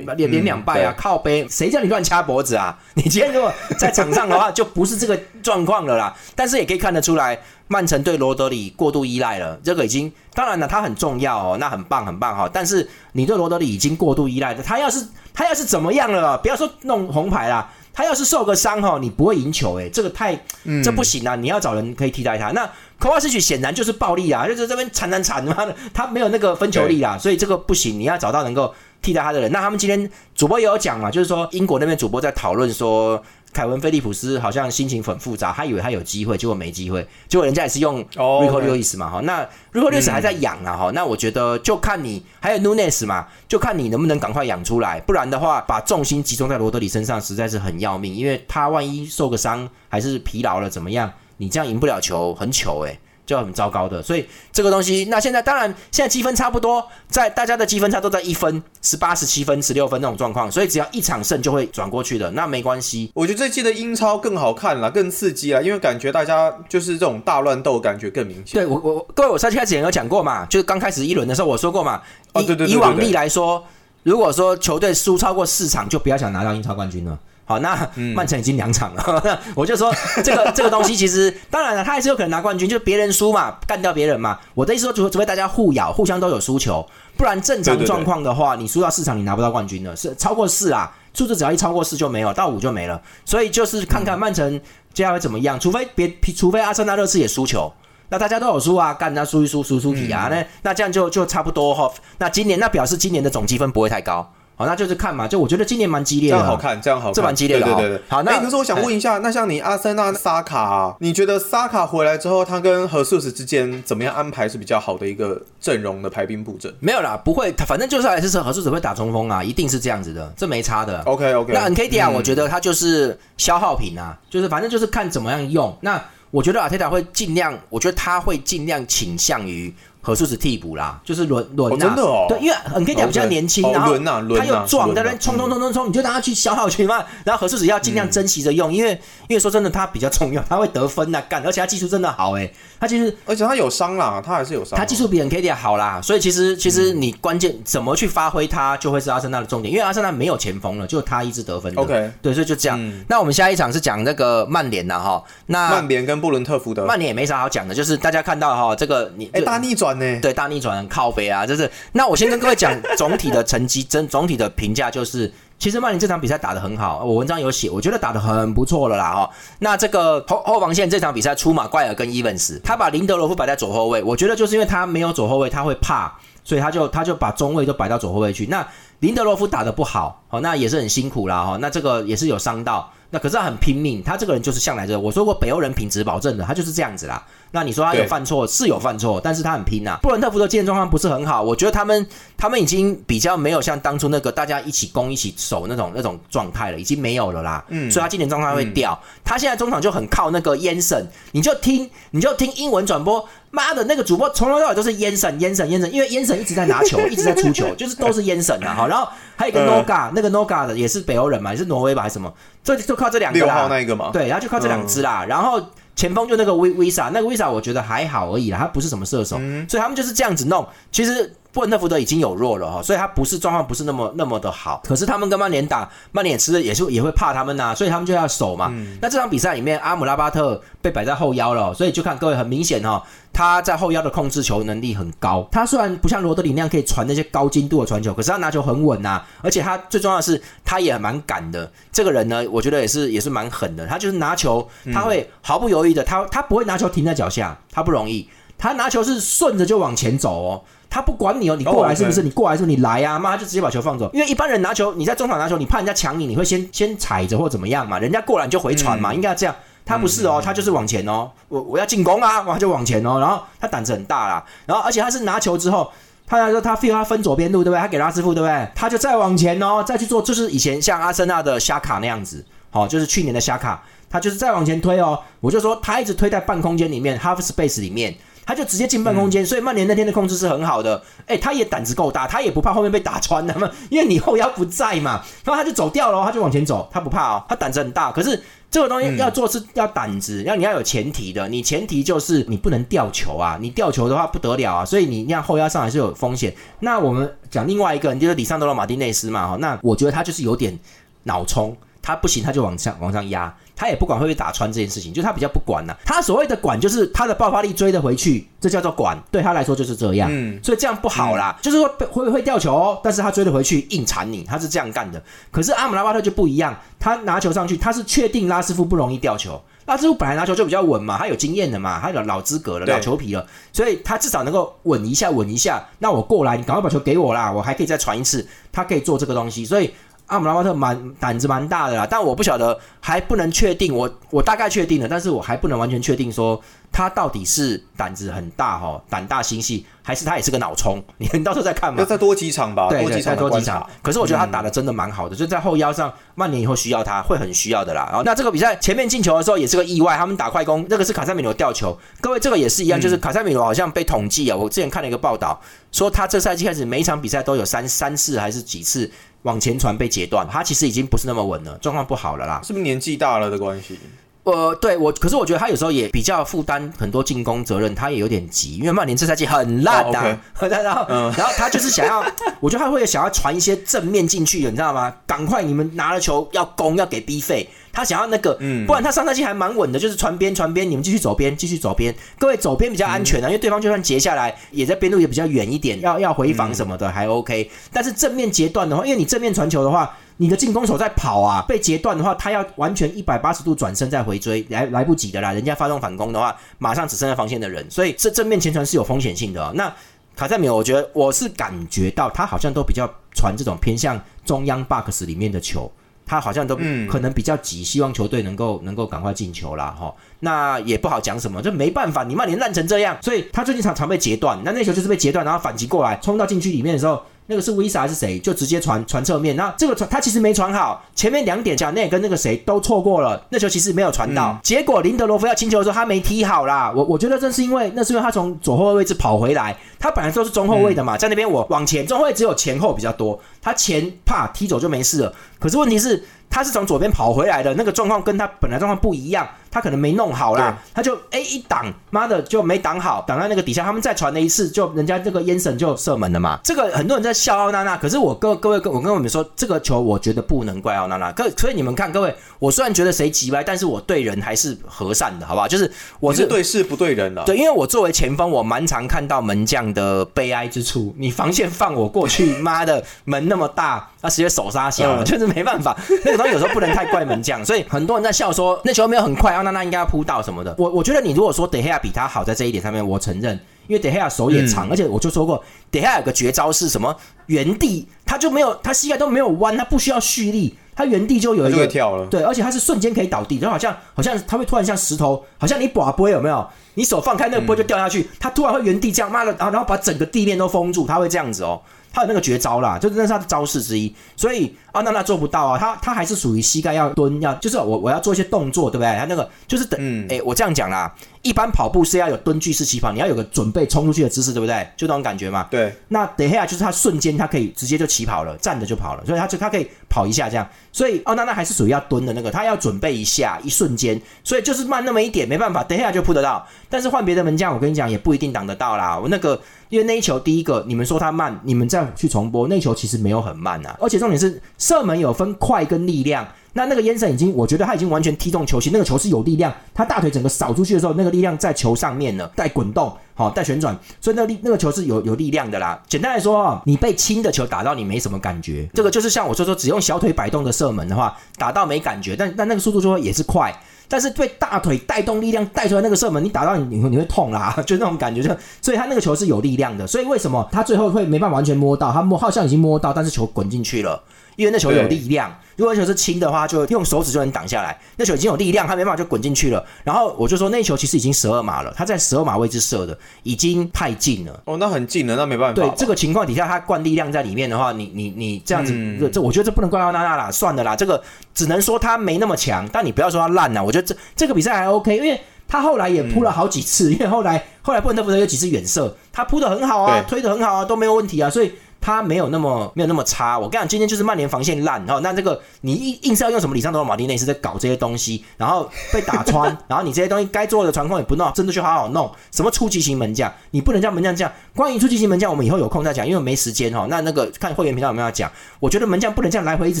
B: 连连两败啊，靠背，谁叫你乱掐脖子啊？你今天如果在场上的话，就不是这个状况了啦。但是也可以看得出来，曼城对罗德里过度依赖了，这个已经当然了，他很重要哦，那很棒很棒哈。但是你对罗德里已经过度依赖了，他要是他要是怎么样了，不要说弄红牌啦。他要是受个伤哈，你不会赢球哎，这个太这不行啊！你要找人可以替代他。那科瓦斯奇显然就是暴力啊，就是这边铲铲铲，妈的，他没有那个分球力啊，所以这个不行。你要找到能够替代他的人。那他们今天主播也有讲嘛，就是说英国那边主播在讨论说。凯文·菲利普斯好像心情很复杂，他以为他有机会，结果没机会，结果人家也是用 Rico Lewis 嘛，哈，那 Rico Lewis 还在养啊，哈，那我觉得就看你还有 Nunes 嘛，就看你能不能赶快养出来，不然的话，把重心集中在罗德里身上实在是很要命，因为他万一受个伤还是疲劳了怎么样，你这样赢不了球，很糗诶。就很糟糕的，所以这个东西，那现在当然现在积分差不多，在大家的积分差都在一分、十八、十七分、十六分那种状况，所以只要一场胜就会转过去的，那没关系。
A: 我觉得这季的英超更好看了，更刺激了，因为感觉大家就是这种大乱斗感觉更明显。
B: 对我我各位，我上期开始也有讲过嘛，就是刚开始一轮的时候我说过嘛，以以往例来说，如果说球队输超过四场，就不要想拿到英超冠军了。好，那曼城已经两场了，[laughs] 我就说这个这个东西其实当然了，他还是有可能拿冠军，就是别人输嘛，干掉别人嘛。我的意思说，除除非大家互咬，互相都有输球，不然正常状况的话，你输到四场，你拿不到冠军的，是超过四啊，数字只要一超过四就没有，到五就没了。所以就是看看曼城接下来怎么样，除非别除非阿森纳热刺也输球，那大家都有输啊，干那输一输输输体啊，那那这样就就差不多哈。那今年那表示今年的总积分不会太高。好，那就是看嘛，就我觉得今年蛮激烈的，
A: 这样好看，这样好看，
B: 这蛮激烈的，
A: 对对对。
B: 好，那
A: 可是我想问一下，那像你阿森纳萨卡，你觉得萨卡回来之后，他跟何素斯之间怎么样安排是比较好的一个阵容的排兵布阵？
B: 没有啦，不会，他反正就是还是何素斯会打中锋啊，一定是这样子的，这没差的。
A: OK OK。
B: 那 NKD 啊，我觉得他就是消耗品啊，就是反正就是看怎么样用。那我觉得阿泰塔会尽量，我觉得他会尽量倾向于何素子替补啦，就是轮轮呐，
A: 真的哦。
B: 对，因为恩 K 迪亚比较年轻，然后他又壮，在那冲冲冲冲冲，你就让他去消耗去嘛。然后何素子要尽量珍惜着用，因为因为说真的，他比较重要，他会得分呐，干，而且他技术真的好哎，他其实
A: 而且他有伤啦，他还是有伤，
B: 他技术比 NKD 好啦，所以其实其实你关键怎么去发挥他，就会是阿森纳的重点，因为阿森纳没有前锋了，就他一直得分。
A: OK，
B: 对，所以就这样。那我们下一场是讲那个曼联呐哈，那
A: 曼联跟布伦特福德，
B: 曼联也没啥好讲的，就是大家看到哈，这个你
A: 哎大逆转呢，
B: 对，大逆转靠背啊，就是那我先跟各位讲总体的成绩，真总体的评价就是，其实曼联这场比赛打得很好，我文章有写，我觉得打得很不错了啦哈。那这个后后防线这场比赛出马怪尔跟伊文斯，他把林德罗夫摆在左后卫，我觉得就是因为他没有左后卫，他会怕，所以他就他就把中卫都摆到左后卫去。那林德罗夫打得不好，好，那也是很辛苦啦哈。那这个也是有伤到，那可是他很拼命，他这个人就是向来这，我说过北欧人品质保证的，他就是这样子啦。那你说他有犯错是有犯错，但是他很拼呐。布伦特福德今天状况不是很好，我觉得他们他们已经比较没有像当初那个大家一起攻一起守那种那种状态了，已经没有了啦。嗯，所以他今年状态会掉。他现在中场就很靠那个烟神，你就听你就听英文转播，妈的那个主播从头到尾都是烟神烟神烟神，因为烟神一直在拿球，[laughs] 一直在出球，就是都是烟神啊。[laughs] 好，然后还有一个 Noga，那个 Noga 的也是北欧人嘛，也是挪威吧还是什么？就就靠这两个啦。六
A: 号那一个嘛。
B: 对，然后就靠这两只啦，然后。前锋就那个 V Visa，那个 Visa 我觉得还好而已啦，他不是什么射手，所以他们就是这样子弄。其实。布伦特福德已经有弱了哈，所以他不是状况不是那么那么的好。可是他们跟曼联打，曼联吃的也是也会怕他们呐，所以他们就要守嘛。那这场比赛里面，阿姆拉巴特被摆在后腰了，所以就看各位很明显哈，他在后腰的控制球能力很高。他虽然不像罗德里那样可以传那些高精度的传球，可是他拿球很稳呐，而且他最重要的是他也蛮敢的。这个人呢，我觉得也是也是蛮狠的。他就是拿球，他会毫不犹豫的，他他不会拿球停在脚下，他不容易，他拿球是顺着就往前走哦。他不管你哦，你过来是不是？你过来是不是？你来啊，妈就直接把球放走。因为一般人拿球，你在中场拿球，你怕人家抢你，你会先先踩着或怎么样嘛？人家过来你就回传嘛，应该这样。他不是哦，他就是往前哦，我我要进攻啊，我就往前哦。然后他胆子很大啦，然后而且他是拿球之后，他来说他 feel 他分左边路对不对？他给拉师傅对不对？他就再往前哦，再去做，就是以前像阿森纳的虾卡那样子，好，就是去年的虾卡，他就是再往前推哦。我就说他一直推在半空间里面，half space 里面。他就直接进半空间，所以曼联那天的控制是很好的。哎，他也胆子够大，他也不怕后面被打穿的嘛，[laughs] 因为你后腰不在嘛，然后他就走掉了，他就往前走，他不怕哦，他胆子很大。可是这个东西要做是要胆子，要你要有前提的，你前提就是你不能掉球啊，你掉球的话不得了啊，所以你让后腰上还是有风险。那我们讲另外一个人，就是里桑德罗马丁内斯嘛，哈，那我觉得他就是有点脑冲，他不行他就往上往上压。他也不管会不会打穿这件事情，就他比较不管呐。他所谓的管，就是他的爆发力追得回去，这叫做管。对他来说就是这样，嗯，所以这样不好啦。就是说会会掉球哦，但是他追得回去，硬缠你，他是这样干的。可是阿姆拉巴特就不一样，他拿球上去，他是确定拉师傅不容易掉球。拉师傅本来拿球就比较稳嘛，他有经验的嘛，他有老资格了，老球皮了，所以他至少能够稳一下，稳一下。那我过来，你赶快把球给我啦，我还可以再传一次。他可以做这个东西，所以。阿姆拉巴特蛮胆子蛮大的啦，但我不晓得，还不能确定。我我大概确定了，但是我还不能完全确定说他到底是胆子很大哈，胆大心细，还是他也是个脑冲。你你到时候再看嘛。
A: 要再多几场吧，
B: 对
A: 对，
B: 再多几场。可是我觉得他打的真的蛮好的，就在后腰上，曼联以后需要他，会很需要的啦。然后那这个比赛前面进球的时候也是个意外，他们打快攻，那个是卡塞米罗吊球。各位这个也是一样，就是卡塞米罗好像被统计啊，我之前看了一个报道，说他这赛季开始每一场比赛都有三三次还是几次。往前传被截断，他其实已经不是那么稳了，状况不好了啦。
A: 是不是年纪大了的关系？
B: 呃，对我，可是我觉得他有时候也比较负担很多进攻责任，他也有点急，因为曼联这赛季很烂的，[laughs] 然后然后他就是想要，[laughs] 我觉得他会想要传一些正面进去，你知道吗？赶快你们拿了球要攻，要给 B 费。他想要那个，不然他上赛季还蛮稳的，就是传边传边，你们继续走边，继续走边。各位走边比较安全啊，因为对方就算截下来，也在边路也比较远一点，要要回防什么的还 OK。但是正面截断的话，因为你正面传球的话，你的进攻手在跑啊，被截断的话，他要完全一百八十度转身再回追，来来不及的啦。人家发动反攻的话，马上只剩下防线的人，所以这正面前传是有风险性的。那卡塞米尔，我觉得我是感觉到他好像都比较传这种偏向中央 box 里面的球。他好像都可能比较急，希望球队能够能够赶快进球啦。哈。那也不好讲什么，就没办法，你曼联烂成这样，所以他最近常常被截断。那那球就是被截断，然后反击过来，冲到禁区里面的时候，那个是 Visa 还是谁，就直接传传侧面。那这个传他其实没传好，前面两点贾内跟那个谁都错过了，那球其实没有传到。结果林德罗夫要清球的时候，他没踢好啦。我我觉得正是因为那是因为他从左后卫位置跑回来，他本来都是中后卫的嘛，在那边我往前，中后卫只有前后比较多，他前怕踢走就没事了。可是问题是。他是从左边跑回来的，那个状况跟他本来状况不一样，他可能没弄好啦，他就 A 一挡，妈的就没挡好，挡在那个底下，他们再传了一次，就人家这个烟神就射门了嘛。这个很多人在笑奥娜娜，可是我各各位跟，我跟我们说，这个球我觉得不能怪奥娜娜。可所以你们看，各位，我虽然觉得谁急歪，但是我对人还是和善的，好不好？就是我
A: 是对事不对人了。
B: 对，因为我作为前锋，我蛮常看到门将的悲哀之处。你防线放我过去，妈的门那么大，他直接手杀小，就是没办法。那个东西有时候不能太怪。门将，所以很多人在笑说那球没有很快，奥娜娜应该要扑到什么的。我我觉得你如果说德黑亚比他好在这一点上面，我承认，因为德黑亚手也长，而且我就说过，德黑亚有个绝招是什么？原地他就没有，他膝盖都没有弯，他不需要蓄力，他原地就有一个
A: 跳了。
B: 对，而且他是瞬间可以倒地，就好像好像他会突然像石头，好像你把波有没有？你手放开那个波就掉下去，他突然会原地这样，妈的，然后然后把整个地面都封住，他会这样子哦。他有那个绝招啦，就是那是他的招式之一，所以奥娜娜做不到啊，他他还是属于膝盖要蹲，要就是我我要做一些动作，对不对？他那个就是等，哎，我这样讲啦，一般跑步是要有蹲踞式起跑，你要有个准备冲出去的姿势，对不对？就那种感觉嘛。
A: 对。
B: 那等一下就是他瞬间他可以直接就起跑了，站着就跑了，所以他就他可以跑一下这样，所以奥娜娜还是属于要蹲的那个，他要准备一下，一瞬间，所以就是慢那么一点，没办法，等一下就扑得到。但是换别的门将，我跟你讲也不一定挡得到啦。我那个。因为那一球，第一个你们说它慢，你们再去重播，那球其实没有很慢啊。而且重点是射门有分快跟力量，那那个烟神已经，我觉得他已经完全踢中球心，那个球是有力量，他大腿整个扫出去的时候，那个力量在球上面了，带滚动，好带旋转，所以那力那个球是有有力量的啦。简单来说啊，你被轻的球打到你没什么感觉，这个就是像我说说，只用小腿摆动的射门的话，打到没感觉，但但那个速度就会也是快。但是对大腿带动力量带出来那个射门，你打到你你会你会痛啦，[laughs] 就那种感觉，就所以他那个球是有力量的，所以为什么他最后会没办法完全摸到？他摸好像已经摸到，但是球滚进去了。因为那球有力量，如果那球是轻的话，就用手指就能挡下来。那球已经有力量，他没办法就滚进去了。然后我就说，那球其实已经十二码了，他在十二码位置射的，已经太近了。
A: 哦，那很近了，那没办法。
B: 对这个情况底下，他灌力量在里面的话，你你你这样子，这我觉得这不能怪到娜娜啦，算了啦，这个只能说他没那么强。但你不要说他烂了，我觉得这这个比赛还 OK，因为他后来也扑了好几次，因为后来后来布伦特福德有几次远射，他扑的很好啊，推的很好啊，都没有问题啊，所以。他没有那么没有那么差，我跟你讲，今天就是曼联防线烂，然后，那这个你硬硬是要用什么里桑多马丁内斯在搞这些东西，然后被打穿，[laughs] 然后你这些东西该做的传控也不弄，真的去好好弄，什么初级型门将，你不能叫门将这样。关于初级型门将，我们以后有空再讲，因为没时间哈。那那个看会员频道有没有讲？我觉得门将不能这样来回一直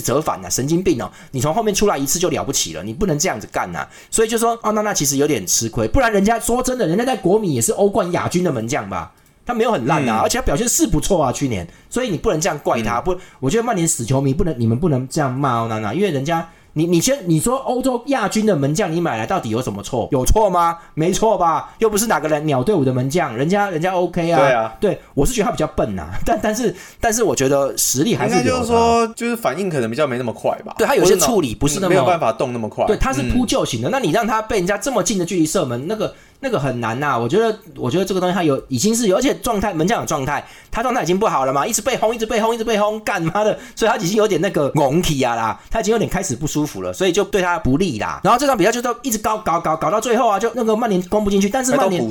B: 折返呐，神经病哦！你从后面出来一次就了不起了，你不能这样子干呐。所以就说奥纳纳其实有点吃亏，不然人家说真的，人家在国米也是欧冠亚军的门将吧。他没有很烂啊，而且他表现是不错啊，去年，所以你不能这样怪他。不，我觉得曼联死球迷不能，你们不能这样骂奥娜娜，因为人家。你你先你说欧洲亚军的门将你买来到底有什么错？有错吗？没错吧？又不是哪个人鸟队伍的门将，人家人家 OK 啊。
A: 对啊，
B: 对我是觉得他比较笨 [laughs] 呐，但但是但是我觉得实力还是
A: 就是说就是反应可能比较没那么快吧。
B: 对他有些处理不是那么
A: 没有办法动那么快。
B: 对，他是扑救型的。那你让他被人家这么近的距离射门，那个那个很难呐。我觉得我觉得这个东西他有已经是有，而且状态门将有状态，他状态已经不好了嘛，一直被轰，一直被轰，一直被轰，干妈的，所以他已经有点那个拱体啊啦，他已经有点开始不舒服了，所以就对。他不利啦，然后这场比赛就都一直搞搞搞搞到最后啊，就那个曼联攻不进去，但是曼联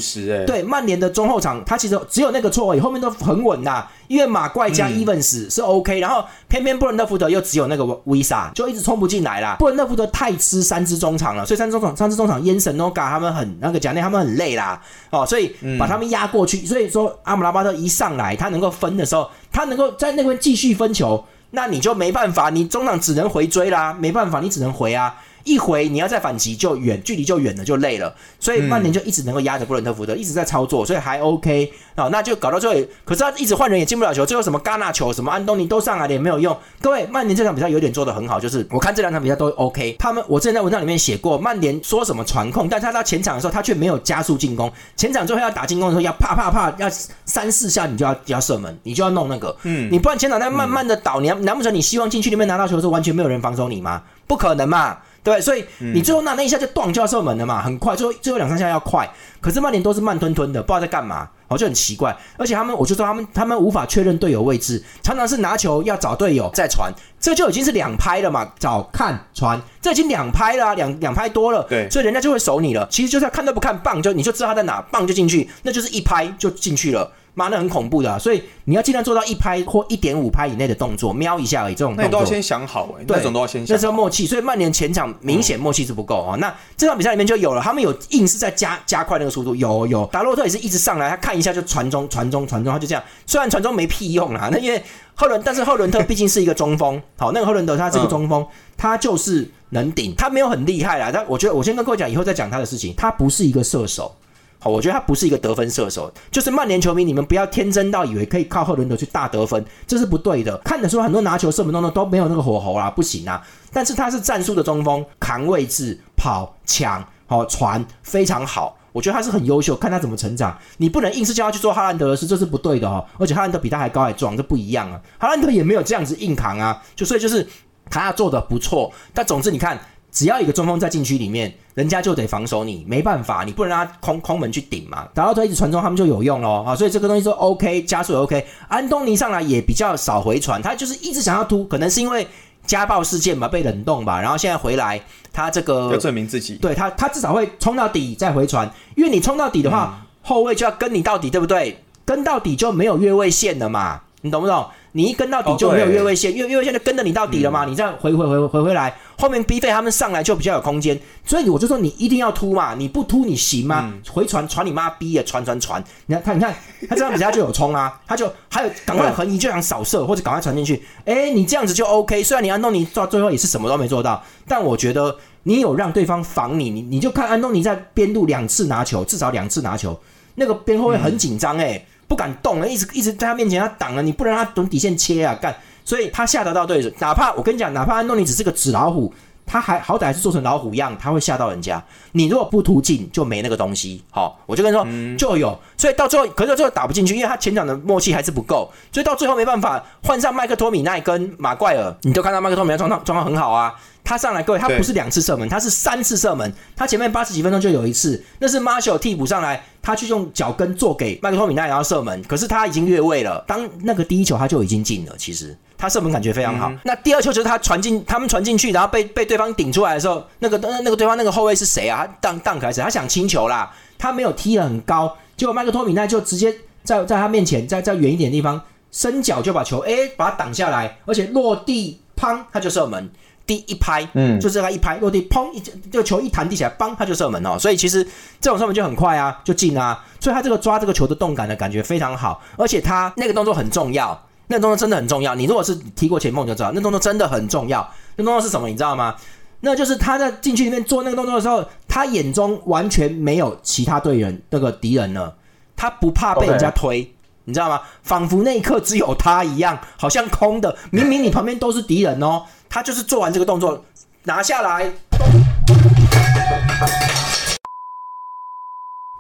B: 对曼联的中后场，他其实只有那个错位，后面都很稳呐。因为马怪加伊文斯是 OK，然后偏偏布伦特福德又只有那个 Visa，就一直冲不进来啦。布伦特福德太吃三支中场了，所以三支中场三支中场烟神 Noga 他们很那个贾内他们很累啦，哦，所以把他们压过去。所以说阿姆拉巴特一上来，他能够分的时候，他能够在那边继续分球。那你就没办法，你中场只能回追啦，没办法，你只能回啊。一回你要再反击就远，距离就远了，就累了。所以曼联就一直能够压着布伦特福德，一直在操作，所以还 OK 啊。那就搞到最后，可是他一直换人也进不了球。最后什么戛纳球、什么安东尼都上来了也没有用。各位，曼联这场比赛有点做的很好，就是我看这两场比赛都 OK。他们我之前在文章里面写过，曼联说什么传控，但他到前场的时候他却没有加速进攻。前场最后要打进攻的时候要啪啪啪，要三四下你就要要射门，你就要弄那个。嗯，你不然前场在慢慢的倒，你难不成你希望禁区里面拿到球的时候完全没有人防守你吗？不可能嘛。对，所以你最后那那一下就断就要射门了嘛，很快，最后最后两三下要快，可是曼联都是慢吞吞的，不知道在干嘛。哦，就很奇怪。而且他们，我就说他们，他们无法确认队友位置，常常是拿球要找队友再传，这就已经是两拍了嘛，找看传，这已经两拍了，两两拍多了，
A: 对，
B: 所以人家就会守你了。其实就是要看都不看棒，就你就知道他在哪，棒就进去，那就是一拍就进去了。妈，那很恐怖的，所以你要尽量做到一拍或一点五拍以内的动作，瞄一下而已。这种
A: 那你都要先想好哎，那种都要先想，
B: 那是要默契。所以曼联前场明显默契是不够啊。那这场比赛里面就有了，他们有硬是在加加快那个速度，有有达洛特也是一直上来，他看一下就传中传中传中，他就这样。虽然传中没屁用啊，那因为赫伦，但是赫伦特毕竟是一个中锋，好，那个赫伦德他是个中锋，他就是能顶，他没有很厉害啦。但我觉得我先跟各位讲，以后再讲他的事情，他不是一个射手。好，我觉得他不是一个得分射手，就是曼联球迷，你们不要天真到以为可以靠赫伦德去大得分，这是不对的。看得出很多拿球射门动作都没有那个火候啦，不行啊。但是他是战术的中锋，扛位置、跑、抢、好传非常好，我觉得他是很优秀。看他怎么成长，你不能硬是叫他去做哈兰德的事，这是不对的哦。而且哈兰德比他还高还壮，这不一样啊。哈兰德也没有这样子硬扛啊，就所以就是他做的不错。但总之你看。只要一个中锋在禁区里面，人家就得防守你，没办法，你不能让他空空门去顶嘛。打到推一直传中，他们就有用咯。啊，所以这个东西说 OK，加速 OK。安东尼上来也比较少回传，他就是一直想要突，可能是因为家暴事件吧，被冷冻吧。然后现在回来，他这个
A: 要证明自己，
B: 对他，他至少会冲到底再回传，因为你冲到底的话，后卫就要跟你到底，对不对？跟到底就没有越位线了嘛，你懂不懂？你一跟到底就没有越位线，越越位线就跟着你到底了嘛，你这样回回回回回来。后面逼费他们上来就比较有空间，所以我就说你一定要突嘛，你不突你行吗？回传传你妈逼啊，传传传！你看他你看他这样比赛就有冲啊，[laughs] 他就还有赶快横移就想扫射或者赶快传进去。哎，你这样子就 OK。虽然你安东尼到最后也是什么都没做到，但我觉得你有让对方防你，你你就看安东尼在边路两次拿球，至少两次拿球，那个边后卫很紧张哎，不敢动了，一直一直在他面前他挡了，你不能让他从底线切啊干。所以他吓得到对手，哪怕我跟你讲，哪怕安东尼只是个纸老虎，他还好歹还是做成老虎样，他会吓到人家。你如果不突进，就没那个东西。好，我就跟你说，就有。所以到最后，可是最后打不进去，因为他前场的默契还是不够，所以到最后没办法换上麦克托米奈跟马怪尔。你就看到麦克托米奈状况状况很好啊。他上来，各位，他不是两次射门，他是三次射门。他前面八十几分钟就有一次，那是 Marshall 替补上来，他去用脚跟做给麦克托米奈，然后射门。可是他已经越位了，当那个第一球他就已经进了。其实他射门感觉非常好。那第二球就是他传进，他们传进去，然后被被对方顶出来的时候，那个那那个对方那个后卫是谁啊？他荡荡开始，他想清球啦，他没有踢得很高，结果麦克托米奈就直接在在他面前，在在远一点的地方伸脚就把球哎把它挡下来，而且落地砰他就射门。第一拍，嗯，就是他一拍落地，砰一这个球一弹地起来，邦他就射门哦。所以其实这种射门就很快啊，就进啊。所以他这个抓这个球的动感的感觉非常好，而且他那个动作很重要，那个动作真的很重要。你如果是踢过前梦就知道，那动作真的很重要。那动作是什么？你知道吗？那就是他在禁区里面做那个动作的时候，他眼中完全没有其他队员那个敌人了，他不怕被人家推，你知道吗？仿佛那一刻只有他一样，好像空的。明明你旁边都是敌人哦。他就是做完这个动作，拿下来，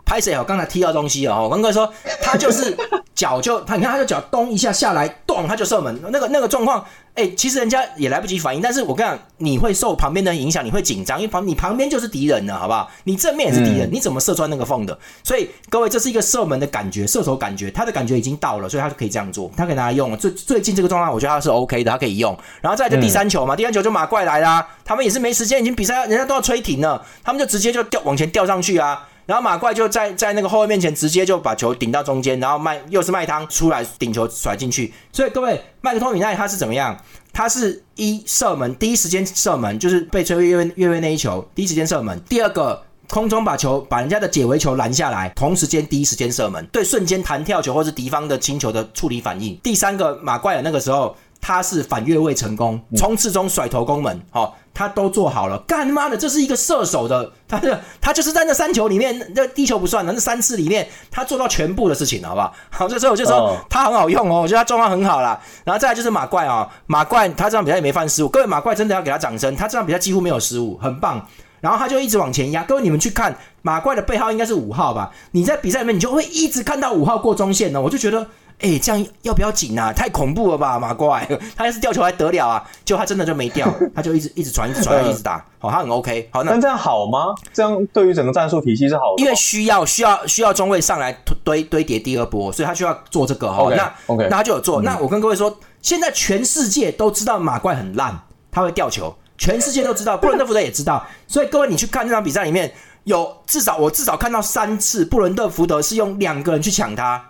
B: 拍谁哦？刚才踢到东西哦。我刚刚说他就是脚就他，你看他的脚咚一下下来，咚他就射门。那个那个状况。哎，其实人家也来不及反应，但是我跟你讲，你会受旁边的影响，你会紧张，因为旁你旁边就是敌人了，好不好？你正面也是敌人，你怎么射穿那个缝的？所以各位，这是一个射门的感觉，射手感觉，他的感觉已经到了，所以他就可以这样做，他可以拿来用。最最近这个状况，我觉得他是 OK 的，他可以用。然后再就第三球嘛，第三球就马怪来啦，他们也是没时间，已经比赛人家都要吹停了，他们就直接就掉往前掉上去啊。然后马怪就在在那个后卫面前直接就把球顶到中间，然后麦又是麦汤出来顶球甩进去。所以各位，麦克托米奈他是怎么样？他是一射门，第一时间射门，就是被吹越位越位那一球，第一时间射门。第二个空中把球把人家的解围球拦下来，同时间第一时间射门，对瞬间弹跳球或是敌方的清球的处理反应。第三个马怪尔那个时候他是反越位成功，冲刺中甩头攻门，好，他都做好了。干妈的，这是一个射手的，他的他就是在那三球里面，那地球不算了，那三次里面他做到全部的事情，好不好？[laughs] 好，这时候我就说他很好用哦，我觉得他状况很好啦。然后再来就是马怪啊，马怪他这场比赛也没犯失误，各位马怪真的要给他掌声，他这场比赛几乎没有失误，很棒。然后他就一直往前压，各位你们去看马怪的背号应该是五号吧？你在比赛里面你就会一直看到五号过中线呢，我就觉得。哎、这样要不要紧啊？太恐怖了吧，马怪，[laughs] 他要是掉球还得了啊？就他真的就没掉，[laughs] 他就一直一直传，一直传，一直打，好，他很 OK，好，那
A: 但这样好吗？这样对于整个战术体系是好的，
B: 因为需要需要需要中卫上来堆堆叠第二波，所以他需要做这个哈。那
A: OK
B: 那他就有做。那我跟各位说，现在全世界都知道马怪很烂，他会掉球，全世界都知道，布伦特福德也知道。所以各位你去看这场比赛里面有至少我至少看到三次布伦特福德是用两个人去抢他。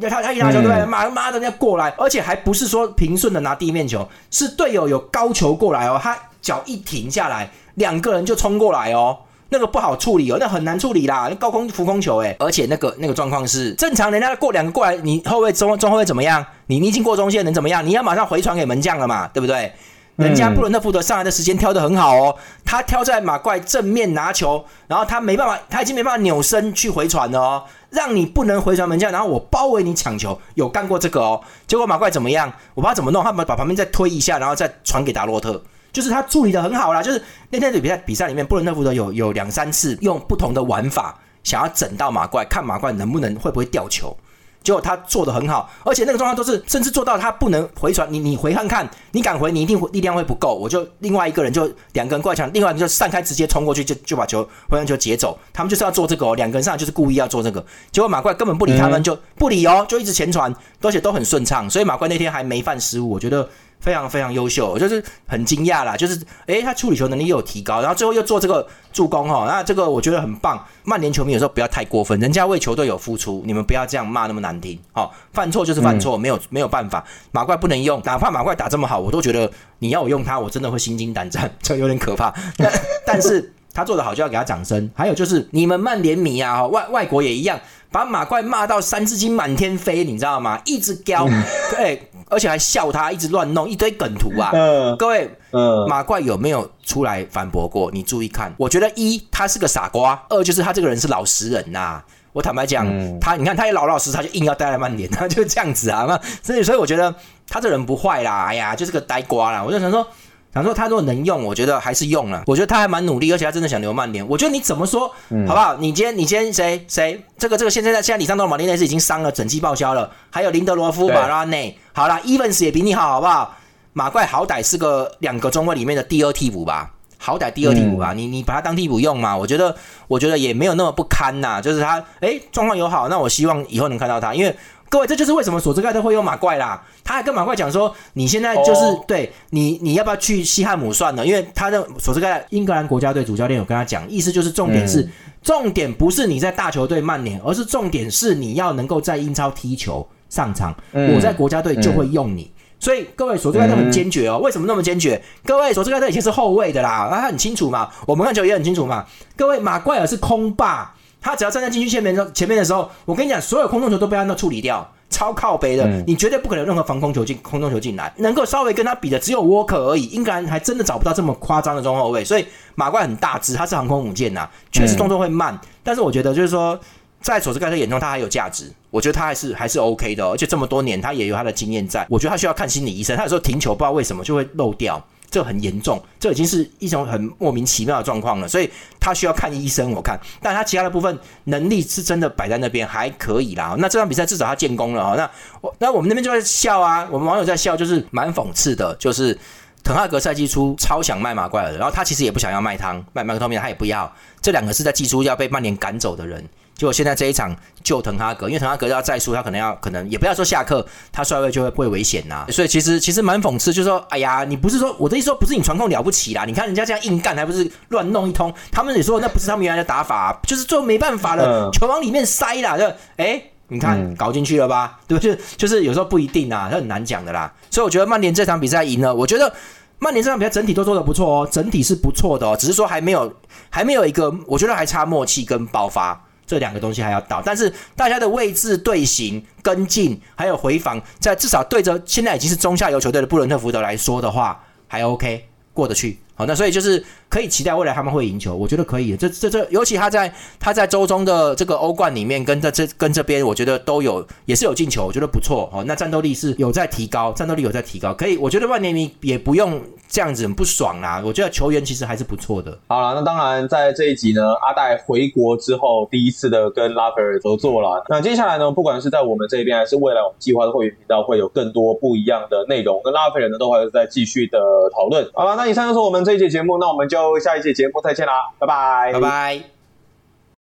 B: 因为他他一拿球对不对？妈妈的人家过来，而且还不是说平顺的拿地面球，是队友有高球过来哦，他脚一停下来，两个人就冲过来哦。那个不好处理哦，那很难处理啦，那高空浮空球哎，而且那个那个状况是正常，人家过两个过来，你后卫中中后卫怎么样？你你已经过中线能怎么样？你要马上回传给门将了嘛，对不对？人家布伦特福德上来的时间挑的很好哦，他挑在马怪正面拿球，然后他没办法，他已经没办法扭身去回传了哦，让你不能回传门将，然后我包围你抢球，有干过这个哦。结果马怪怎么样？我不知道怎么弄，他把把旁边再推一下，然后再传给达洛特。就是他处理的很好啦，就是那天的比赛比赛里面，布伦特福德有有两三次用不同的玩法想要整到马怪，看马怪能不能会不会掉球。结果他做的很好，而且那个状况都是，甚至做到他不能回传，你你回看看，你敢回，你一定力量会不够，我就另外一个人就两个人过来抢，另外一个人就散开直接冲过去，就就把球回传球截走。他们就是要做这个哦，两个人上来就是故意要做这个，结果马怪根本不理他们，就不理哦，就一直前传，而且都很顺畅，所以马怪那天还没犯失误，我觉得。非常非常优秀，我就是很惊讶啦，就是诶，他处理球能力又有提高，然后最后又做这个助攻哈，那这个我觉得很棒。曼联球迷有时候不要太过分，人家为球队有付出，你们不要这样骂那么难听哦。犯错就是犯错，没有没有办法，马怪不能用，哪怕马怪打这么好，我都觉得你要我用他，我真的会心惊胆战，[laughs] 这有点可怕。但但是他做的好就要给他掌声。还有就是你们曼联迷啊，外外国也一样，把马怪骂到三字经满天飞，你知道吗？一直飙，[laughs] 对。而且还笑他，一直乱弄一堆梗图啊！
A: 嗯
B: 各位，
A: 嗯，
B: 马怪有没有出来反驳过？你注意看，我觉得一他是个傻瓜，二就是他这个人是老实人呐、我坦白讲，他你看他也老老实，他就硬要待在曼联，他就这样子啊。那所以所以我觉得他这人不坏啦，哎呀，就是个呆瓜啦。我就想说。想说他如果能用，我觉得还是用了。我觉得他还蛮努力，而且他真的想留曼联。我觉得你怎么说，好不好？你今天你今天谁谁这个这个现在在现在里桑多马丁内斯已经伤了，整季报销了，还有林德罗夫、
A: 对
B: 马拉内，好啦 e v a n s 也比你好，好不好？马怪好歹是个两个中卫里面的第二替补吧，好歹第二替补吧，你你把他当替补用嘛？我觉得我觉得也没有那么不堪呐、就是他诶状况友好，那我希望以后能看到他，因为。各位，这就是为什么索斯盖特会用马怪啦。他还跟马怪讲说：“你现在就是、
A: 哦
B: 对你，你要不要去西汉姆算了？因为他的索斯盖特英格兰国家队主教练有跟他讲，意思就是重点是、重点不是你在大球队曼联，而是重点是你要能够在英超踢球上场。
A: 嗯
B: 我在国家队就会用你。所以各位，索斯盖特很坚决哦。为什么那么坚决？各位，索斯盖特以前是后卫的啦，啊他很清楚嘛。我们看球也很清楚嘛。各位，马怪尔是空霸，他只要站在禁区前面的前面的时候，我跟你讲，所有空中球都被他那处理掉。超靠背的，你绝对不可能有任何防空球进空中球进来，能够稍微跟他比的只有沃克而已。英格兰还真的找不到这么夸张的中后卫，所以马怪很大只，他是航空母舰呐、确实动作会慢，但是我觉得就是说，在索斯盖特眼中他还有价值，我觉得他还是还是 OK 的哦、而且这么多年他也有他的经验在，我觉得他需要看心理医生，他有时候停球不知道为什么就会漏掉。这很严重，这已经是一种很莫名其妙的状况了，所以他需要看医生。我看，但他其他的部分能力是真的摆在那边，还可以啦。那这场比赛至少他建功了哦。那我那我们那边就在笑啊，我们网友在笑，就是蛮讽刺的，就是滕哈格赛季初超想卖马怪尔的，然后他其实也不想要卖汤，卖麦克托米他也不要，这两个是在季初要被曼联赶走的人。结果现在这一场救滕哈格，因为滕哈格要再输，他可能要可能也不要说下课，他帅位就会会危险呐、所以其实其实蛮讽刺，就是说，哎呀，你不是说我的意思说不是你传控了不起啦，你看人家这样硬干，还不是乱弄一通？他们也说那不是他们原来的打法，就是最后没办法了，
A: 嗯
B: 球往里面塞啦，就哎。你看搞进去了吧？对不对？就是就是有时候不一定啊，这很难讲的啦。所以我觉得曼联这场比赛赢了，我觉得曼联这场比赛整体都做的不错哦，整体是不错的哦，只是说还没有还没有一个，我觉得还差默契跟爆发这两个东西还要倒。但是大家的位置、队形、跟进还有回防，在至少对着现在已经是中下游球队的布伦特福德来说的话，还 OK 过得去。好，那所以就是可以期待未来他们会赢球，我觉得可以。这这这，尤其他在他在周中的这个欧冠里面，跟这这跟这边，我觉得都有也是有进球，我觉得不错。好，那战斗力是有在提高，战斗力有在提高，可以。我觉得万年迷也不用这样子很不爽啦。我觉得球员其实还是不错的。
A: 好了，那当然在这一集呢，阿戴回国之后第一次的跟拉斐尔合作了。那接下来呢，不管是在我们这边，还是未来我们计划的会员频道，会有更多不一样的内容，跟拉斐尔呢都还是在继续的讨论。好了，那以上就是我们这一节节目，那我们就下一期节目再见啦，拜拜，
B: 拜拜。